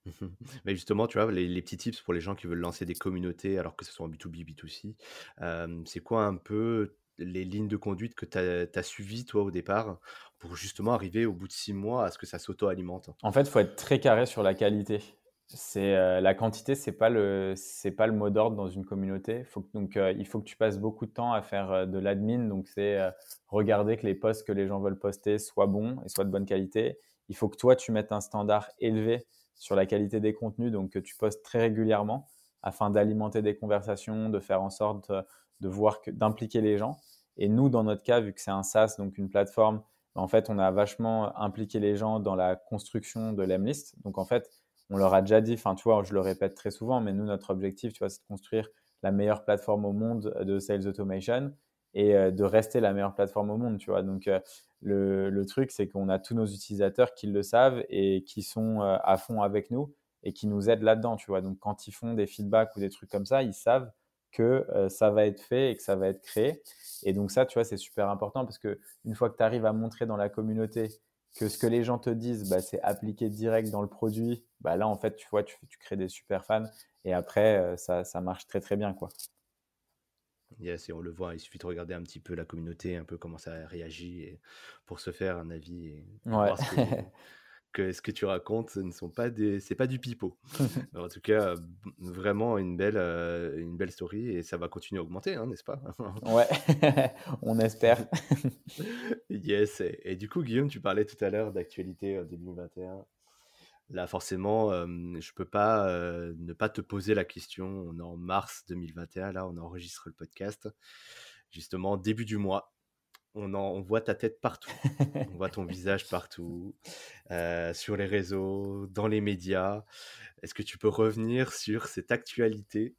Mais justement, tu vois, les, petits tips pour les gens qui veulent lancer des communautés, alors que ce soit en B2B, B2C, c'est quoi un peu les lignes de conduite que tu as, suivies, toi, au départ, pour justement arriver au bout de six mois à ce que ça s'auto-alimente? En fait, il faut être très carré sur la qualité. C'est la quantité, c'est pas le pas le mot d'ordre dans une communauté. Donc il faut que tu passes beaucoup de temps à faire de l'admin. Donc c'est regarder que les posts que les gens veulent poster soient bons et soient de bonne qualité. Il faut que toi tu mettes un standard élevé sur la qualité des contenus, donc que tu postes très régulièrement afin d'alimenter des conversations, de faire en sorte de voir que d'impliquer les gens. Et nous, dans notre cas, vu que c'est un SaaS, donc une plateforme, en fait, on a vachement impliqué les gens dans la construction de l'Emlist. Donc en fait, on leur a déjà dit, enfin tu vois, je le répète très souvent, mais nous, notre objectif, tu vois, c'est de construire la meilleure plateforme au monde de sales automation et euh, de rester la meilleure plateforme au monde, tu vois. Donc, euh, le, truc, c'est qu'on a tous nos utilisateurs qui le savent et qui sont euh, à fond avec nous et qui nous aident là-dedans, tu vois. Donc, quand ils font des feedbacks ou des trucs comme ça, ils savent que ça va être fait et que ça va être créé. Et donc, ça, tu vois, c'est super important parce que une fois que tu arrives à montrer dans la communauté que ce que les gens te disent, bah, c'est appliqué direct dans le produit, bah, là, en fait, tu vois, tu, tu crées des super fans et après, ça, ça marche très, très bien, quoi. Yes, et on le voit, il suffit de regarder un petit peu la communauté, un peu comment ça réagit et pour se faire un avis et ce que, ce que tu racontes ne sont pas des c'est pas du pipeau. en tout cas, vraiment une belle euh, une belle story et ça va continuer à augmenter, hein, n'est-ce pas? Ouais, on espère. yes, et, et, du coup Guillaume, tu parlais tout à l'heure d'actualité 2021 Là, forcément, je peux pas ne pas te poser la question. On est en mars 2021, là, on enregistre le podcast. Justement, début du mois, on, en, voit ta tête partout. on voit ton visage partout, sur les réseaux, dans les médias. Est-ce que tu peux revenir sur cette actualité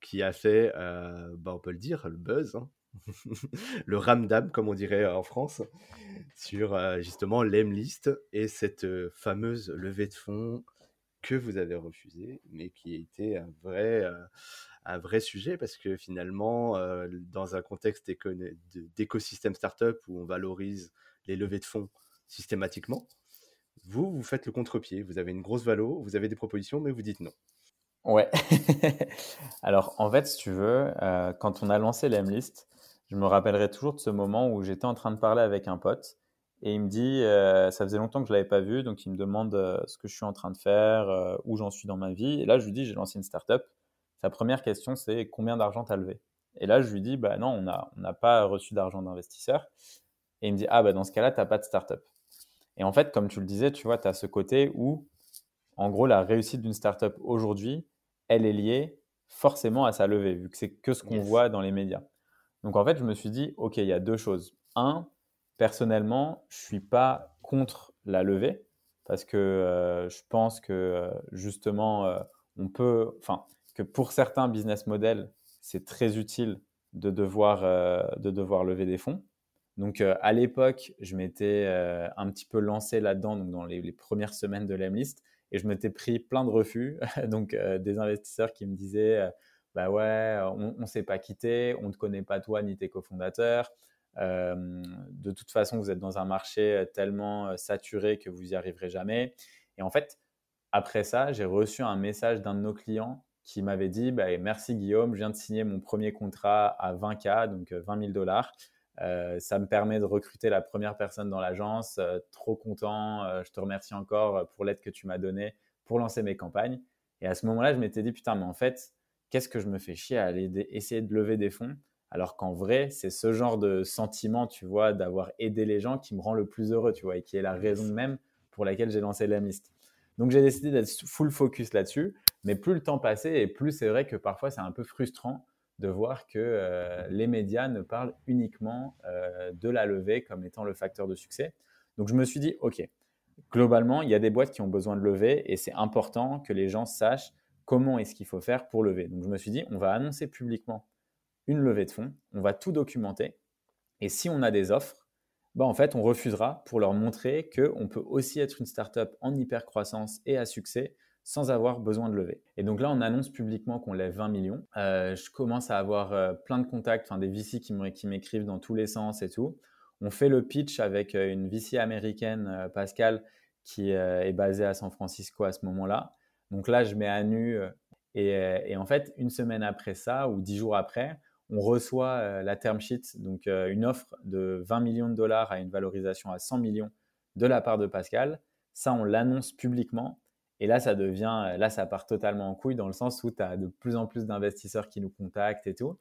qui a fait, bah, on peut le dire, le buzz, hein, le ramdam, comme on dirait en France, sur euh, justement l'Emlist et cette euh, fameuse levée de fonds que vous avez refusée, mais qui a été un vrai, euh, un vrai sujet parce que finalement, dans un contexte d'écosystème startup où on valorise les levées de fonds systématiquement, vous, vous faites le contre-pied. Vous avez une grosse valo, vous avez des propositions, mais vous dites non. Ouais. Alors, en fait, si tu veux, quand on a lancé l'Emlist, je me rappellerai toujours de ce moment où j'étais en train de parler avec un pote et il me dit, euh, ça faisait longtemps que je l'avais pas vu, donc il me demande euh, ce que je suis en train de faire, euh, où j'en suis dans ma vie. Et là, je lui dis, j'ai lancé une startup. Sa première question, c'est combien d'argent tu as levé? Et là, je lui dis, bah non, on n'a on pas reçu d'argent d'investisseur. Et il me dit, ah bah dans ce cas-là, tu n'as pas de startup. Et en fait, comme tu le disais, tu vois, tu as ce côté où, en gros, la réussite d'une startup aujourd'hui, elle est liée forcément à sa levée, vu que c'est que ce qu'on voit dans les médias. Donc en fait, je me suis dit, OK, il y a deux choses. Un, personnellement, je suis pas contre la levée parce que euh, je pense que euh, justement, euh, on peut, enfin, que pour certains business models, c'est très utile de devoir, de devoir lever des fonds. Donc à l'époque, je m'étais un petit peu lancé là-dedans, donc dans les, premières semaines de l'Emlist, et je m'étais pris plein de refus, donc des investisseurs qui me disaient bah ouais, on ne s'est pas quitté, on ne te connaît pas toi ni tes cofondateurs. Euh, de toute façon, vous êtes dans un marché tellement euh, saturé que vous n'y arriverez jamais. Et en fait, après ça, j'ai reçu un message d'un de nos clients qui m'avait dit bah, Merci Guillaume, je viens de signer mon premier contrat à 20K, donc 20 euh, 000 dollars. ça me permet de recruter la première personne dans l'agence. trop content. je te remercie encore pour l'aide que tu m'as donnée pour lancer mes campagnes. Et à ce moment-là, je m'étais dit Putain, mais en fait, qu'est-ce que je me fais chier à aller essayer de lever des fonds? Alors qu'en vrai, c'est ce genre de sentiment, tu vois, d'avoir aidé les gens qui me rend le plus heureux, tu vois, et qui est la raison même pour laquelle j'ai lancé l'Amist. Donc j'ai décidé d'être full focus là-dessus, mais plus le temps passait et plus c'est vrai que parfois c'est un peu frustrant de voir que euh, les médias ne parlent uniquement euh, de la levée comme étant le facteur de succès. Donc je me suis dit, ok, globalement, il y a des boîtes qui ont besoin de lever et c'est important que les gens sachent comment est-ce qu'il faut faire pour lever. Donc je me suis dit, on va annoncer publiquement une levée de fonds, on va tout documenter, et si on a des offres, bah en fait, on refusera pour leur montrer qu'on peut aussi être une startup en hyper croissance et à succès sans avoir besoin de lever. Et donc là, on annonce publiquement qu'on lève 20 millions. Euh, je commence à avoir euh, plein de contacts, enfin des VC qui m'écrivent dans tous les sens et tout. On fait le pitch avec euh, une VC américaine, Pascal, qui est basée à San Francisco à ce moment-là. Donc là, je mets à nu. Et, en fait, une semaine après ça, ou dix jours après, on reçoit la term sheet, donc une offre de 20 millions de dollars à une valorisation à 100 millions de la part de Pascal. Ça, on l'annonce publiquement. Et là, ça devient, là, ça part totalement en couille dans le sens où tu as de plus en plus d'investisseurs qui nous contactent et tout.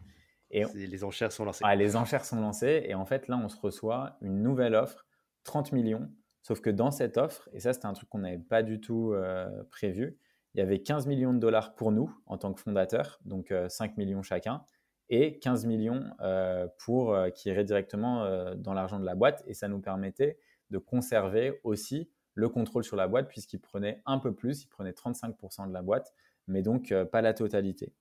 Et les enchères sont lancées. Ah, les enchères sont lancées. Et en fait, là, on se reçoit une nouvelle offre, 30 millions. Sauf que dans cette offre, et ça, c'était un truc qu'on n'avait pas du tout euh, prévu, il y avait 15 millions de dollars pour nous en tant que fondateurs, donc 5 euh, millions chacun, et 15 millions euh, pour, qui iraient directement dans l'argent de la boîte. Et ça nous permettait de conserver aussi le contrôle sur la boîte, puisqu'il prenait un peu plus, il prenait 35% de la boîte, mais donc pas la totalité.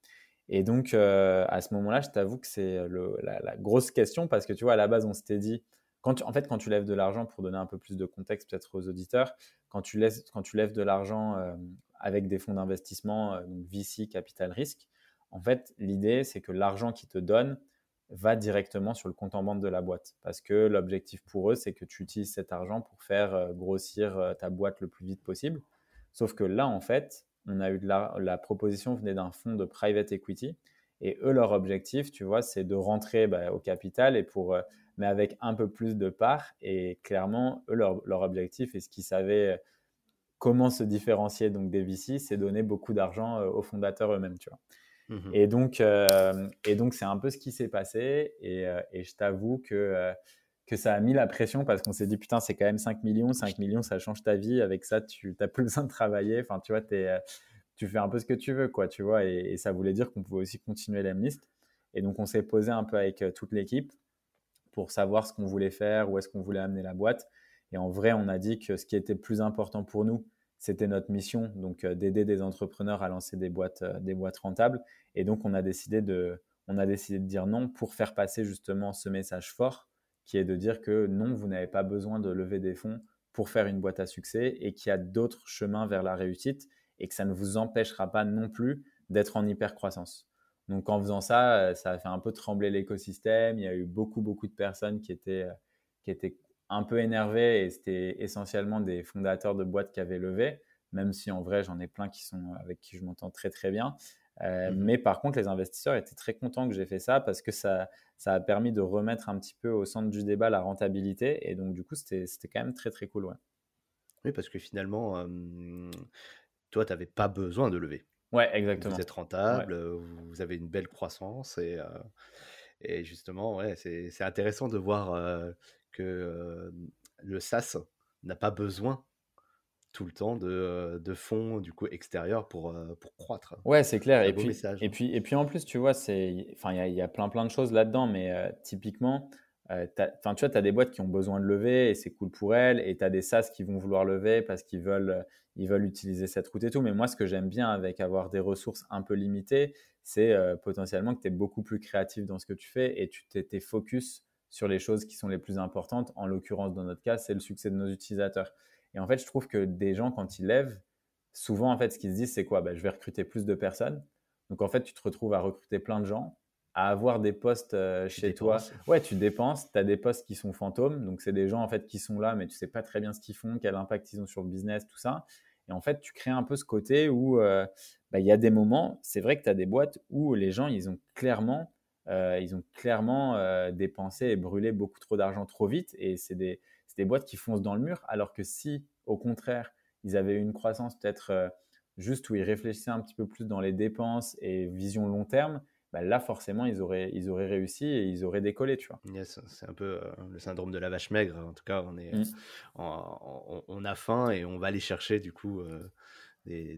Et donc, euh, à ce moment-là, je t'avoue que c'est la, grosse question parce que tu vois, à la base, on s'était dit, quand en fait, quand tu lèves de l'argent, pour donner un peu plus de contexte peut-être aux auditeurs, quand tu, lèves, quand tu lèves de l'argent euh, avec des fonds d'investissement, euh, donc VC, capital risque, en fait, l'idée, c'est que l'argent qu'ils te donnent va directement sur le compte en banque de la boîte. Parce que l'objectif pour eux, c'est que tu utilises cet argent pour faire grossir ta boîte le plus vite possible. Sauf que là, en fait, on a eu de la, la proposition venait d'un fonds de private equity. Et eux, leur objectif, tu vois, c'est de rentrer bah, au capital et pour, euh, mais avec un peu plus de parts. Et clairement, eux, leur, objectif et ce qu'ils savaient euh, comment se différencier donc des VC, c'est donner beaucoup d'argent euh, aux fondateurs eux-mêmes, tu vois. Mmh et donc, et donc, c'est un peu ce qui s'est passé. Et, et je t'avoue que que ça a mis la pression parce qu'on s'est dit putain c'est quand même 5 millions, 5 millions ça change ta vie, avec ça tu n'as plus besoin de travailler, enfin tu vois, euh, tu fais un peu ce que tu veux quoi, tu vois, et, ça voulait dire qu'on pouvait aussi continuer l'Emlist. Et donc on s'est posé un peu avec euh, toute l'équipe pour savoir ce qu'on voulait faire, où est-ce qu'on voulait amener la boîte. Et en vrai on a dit que ce qui était plus important pour nous, c'était notre mission, donc euh, d'aider des entrepreneurs à lancer des boîtes, des boîtes rentables. Et donc on a décidé de, on a décidé de dire non pour faire passer justement ce message fort qui est de dire que non, vous n'avez pas besoin de lever des fonds pour faire une boîte à succès et qu'il y a d'autres chemins vers la réussite et que ça ne vous empêchera pas non plus d'être en hyper croissance. Donc en faisant ça, euh, ça a fait un peu trembler l'écosystème. Il y a eu beaucoup, beaucoup de personnes qui étaient, euh, qui étaient un peu énervées et c'était essentiellement des fondateurs de boîtes qui avaient levé, même si en vrai j'en ai plein qui sont avec qui je m'entends très très bien. Euh, mmh mais par contre, les investisseurs étaient très contents que j'ai fait ça parce que ça, ça a permis de remettre un petit peu au centre du débat la rentabilité. Et donc, du coup, c'était quand même très, très cool. Ouais. Oui, parce que finalement, toi, tu n'avais pas besoin de lever. Ouais, exactement. Vous êtes rentable, vous avez une belle croissance et, et justement, ouais, c'est intéressant de voir que le SaaS n'a pas besoin tout le temps de, de fonds du coup extérieurs pour, pour croître. Ouais, c'est clair. Et puis, et, puis, et puis en plus, tu vois, il y, y, a plein plein de choses là-dedans, mais typiquement, euh, tu vois, tu as des boîtes qui ont besoin de lever et c'est cool pour elles, et tu as des SaaS qui vont vouloir lever parce qu'ils veulent, ils veulent utiliser cette route et tout. Mais moi, ce que j'aime bien avec avoir des ressources un peu limitées, c'est potentiellement que tu es beaucoup plus créatif dans ce que tu fais et tu t'es focus sur les choses qui sont les plus importantes. En l'occurrence, dans notre cas, c'est le succès de nos utilisateurs. Et en fait, je trouve que des gens, quand ils lèvent, souvent, en fait, ce qu'ils se disent, c'est quoi? Bah, Je vais recruter plus de personnes. Donc, en fait, tu te retrouves à recruter plein de gens, à avoir des postes euh, chez toi. Ouais, tu dépenses, tu as des postes qui sont fantômes. Donc, c'est des gens, en fait, qui sont là, mais tu sais pas très bien ce qu'ils font, quel impact ils ont sur le business, tout ça. Et en fait, tu crées un peu ce côté où euh, bah, il y a des moments, c'est vrai que tu as des boîtes où les gens, ils ont clairement, ils ont clairement dépensé et brûlé beaucoup trop d'argent trop vite. Et c'est des, des boîtes qui foncent dans le mur, alors que si, au contraire, ils avaient une croissance peut-être euh, juste où ils réfléchissaient un petit peu plus dans les dépenses et vision long terme, bah là forcément ils auraient, ils auraient réussi et ils auraient décollé, tu vois. c'est un peu euh, le syndrome de la vache maigre. En tout cas, on, est, mmh. on, a faim et on va aller chercher du coup euh, des,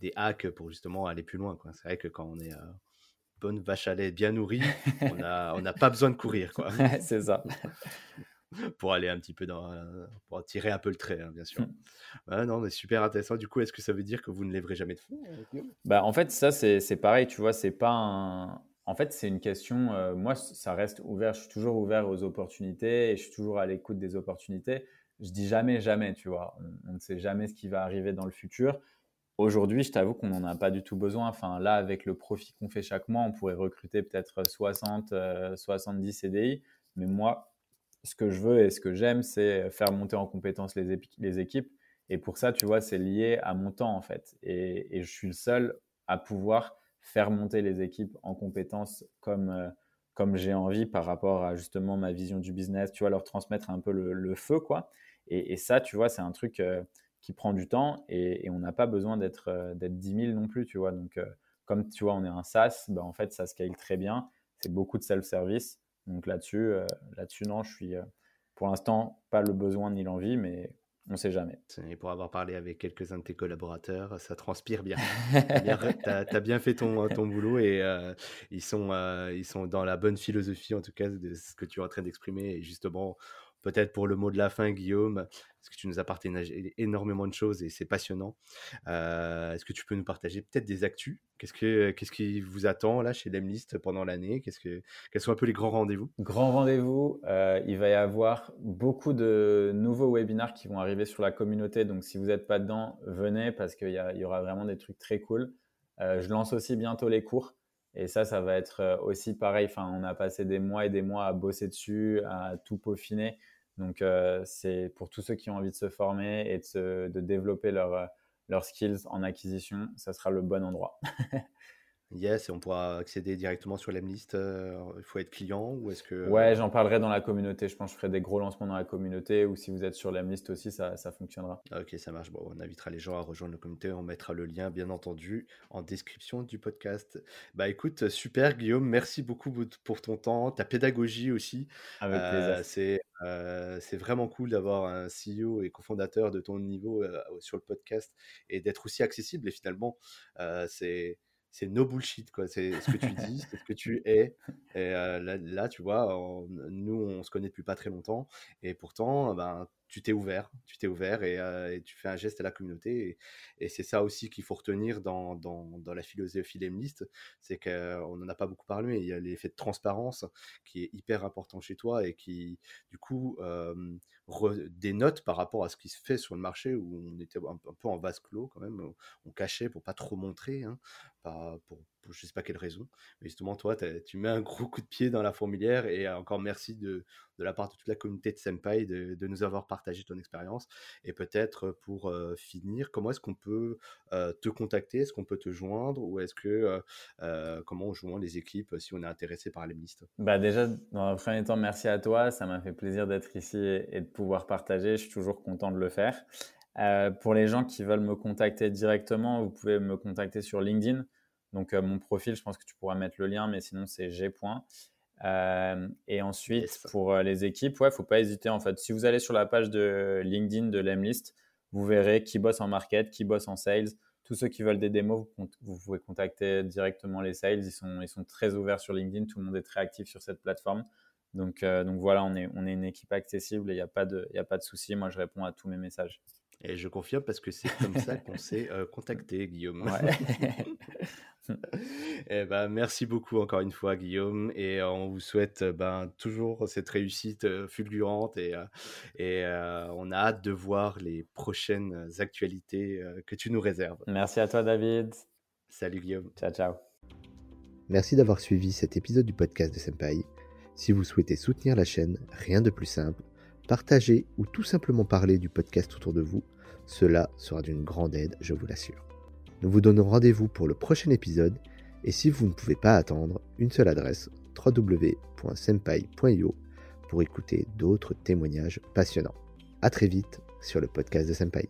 des, hacks pour justement aller plus loin. C'est vrai que quand on est bonne vache à lait bien nourrie, on n'a on pas besoin de courir. c'est ça. pour aller un petit peu dans, pour tirer un peu le trait, hein, bien sûr. Mmh. non, mais super intéressant. Du coup, est-ce que ça veut dire que vous ne lèverez jamais de fonds bah, En fait, ça, c'est pareil, tu vois, c'est pas un... En fait, c'est une question, euh, moi, ça reste ouvert, je suis toujours ouvert aux opportunités et je suis toujours à l'écoute des opportunités. Je dis jamais, jamais, tu vois. On, ne sait jamais ce qui va arriver dans le futur. Aujourd'hui, je t'avoue qu'on n'en a pas du tout besoin. Enfin, là, avec le profit qu'on fait chaque mois, on pourrait recruter peut-être 60, 70 CDI. Mais moi, ce que je veux et ce que j'aime, c'est faire monter en compétence les, équipes Et pour ça, tu vois, c'est lié à mon temps en fait. Et, je suis le seul à pouvoir faire monter les équipes en compétences comme, euh, comme j'ai envie par rapport à justement ma vision du business, tu vois, leur transmettre un peu le, feu, quoi. Et, ça, tu vois, c'est un truc euh, qui prend du temps et, on n'a pas besoin d'être euh, d'être 10 000 non plus, tu vois. Donc, comme tu vois, on est un SaaS, ben, en fait, ça scale très bien. C'est beaucoup de self-service. Donc là-dessus, là-dessus, non, je suis pour l'instant pas le besoin ni l'envie, mais on ne sait jamais. Et pour avoir parlé avec quelques-uns de tes collaborateurs, ça transpire bien. Tu as, bien fait ton, ton boulot et euh, ils, sont, euh, ils sont dans la bonne philosophie, en tout cas, de ce que tu es en train d'exprimer. Et justement, peut-être pour le mot de la fin, Guillaume, parce que tu nous as partagé énormément de choses et c'est passionnant. Euh, est-ce que tu peux nous partager peut-être des actus? Qu'est-ce, que, qu'est-ce qui vous attend là chez Lemlist pendant l'année? Qu'est-ce que, Quels sont un peu les grands rendez-vous? Grands rendez-vous, euh, il va y avoir beaucoup de nouveaux webinars qui vont arriver sur la communauté. Donc si vous n'êtes pas dedans, venez parce qu'il y, y, aura vraiment des trucs très cool. Euh, je lance aussi bientôt les cours. Et ça, ça va être aussi pareil. Enfin, on a passé des mois et des mois à bosser dessus, à tout peaufiner. Donc, euh, c'est pour tous ceux qui ont envie de se former et de, développer euh, leurs skills en acquisition, ça sera le bon endroit. Yes, et on pourra accéder directement sur l'Emlist. Euh, il faut être client ou est-ce que. Ouais, j'en parlerai dans la communauté. Je pense que je ferai des gros lancements dans la communauté ou si vous êtes sur l'Emlist aussi, ça, ça fonctionnera. Ok, ça marche. Bon, on invitera les gens à rejoindre la communauté. On mettra le lien, bien entendu, en description du podcast. Bah écoute, super Guillaume, merci beaucoup pour ton temps, ta pédagogie aussi. Avec plaisir. c'est c'est vraiment cool d'avoir un CEO et cofondateur de ton niveau sur le podcast et d'être aussi accessible. Et finalement, c'est c'est no bullshit quoi. C'est ce que tu dis c'est ce que tu es. Et là, tu vois nous on se connaît depuis pas très longtemps. Et pourtant ben tu t'es ouvert, tu t'es ouvert et, tu fais un geste à la communauté. Et, c'est ça aussi qu'il faut retenir dans, dans, la philosophie Lemlist, c'est qu'on n'en a pas beaucoup parlé, mais il y a l'effet de transparence qui est hyper important chez toi et qui, du coup, dénote par rapport à ce qui se fait sur le marché où on était un, peu en vase clos quand même, on cachait pour pas trop montrer, hein, pour je sais pas quelle raison. Mais justement, toi, tu mets un gros coup de pied dans la fourmilière et encore merci de, de la part de toute la communauté de Senpai de, de nous avoir partagé ton expérience. Et peut-être pour euh, finir, comment est-ce qu'on peut euh, te contacter? Est-ce qu'on peut te joindre? Ou est-ce que, euh, comment on joint les équipes si on est intéressé par les listes bah Déjà, dans un premier temps, merci à toi. Ça m'a fait plaisir d'être ici et, de pouvoir partager. Je suis toujours content de le faire. pour les gens qui veulent me contacter directement, vous pouvez me contacter sur LinkedIn. Donc, mon profil, je pense que tu pourras mettre le lien, mais sinon, c'est g. Euh, et ensuite, pour les équipes, ouais, faut pas hésiter. En fait, si vous allez sur la page de LinkedIn de Lemlist, vous verrez qui bosse en market, qui bosse en sales. Tous ceux qui veulent des démos, vous, vous, pouvez contacter directement les sales. Ils sont, ils sont très ouverts sur LinkedIn. Tout le monde est très actif sur cette plateforme. Donc, donc voilà, on est, on est une équipe accessible et il n'y a pas de, a pas de souci. Moi, je réponds à tous mes messages. Et je confirme parce que c'est comme ça qu'on s'est contacté, Guillaume. Eh ben, merci beaucoup encore une fois, Guillaume. Et on vous souhaite ben, toujours cette réussite fulgurante. Et, et on a hâte de voir les prochaines actualités que tu nous réserves. Merci à toi, David. Salut, Guillaume. Ciao, ciao. Merci d'avoir suivi cet épisode du podcast de Senpai. Si vous souhaitez soutenir la chaîne, rien de plus simple partager ou tout simplement parler du podcast autour de vous. Cela sera d'une grande aide, je vous l'assure. Nous vous donnons rendez-vous pour le prochain épisode et si vous ne pouvez pas attendre, une seule adresse www.senpai.io pour écouter d'autres témoignages passionnants. A très vite sur le podcast de Senpai.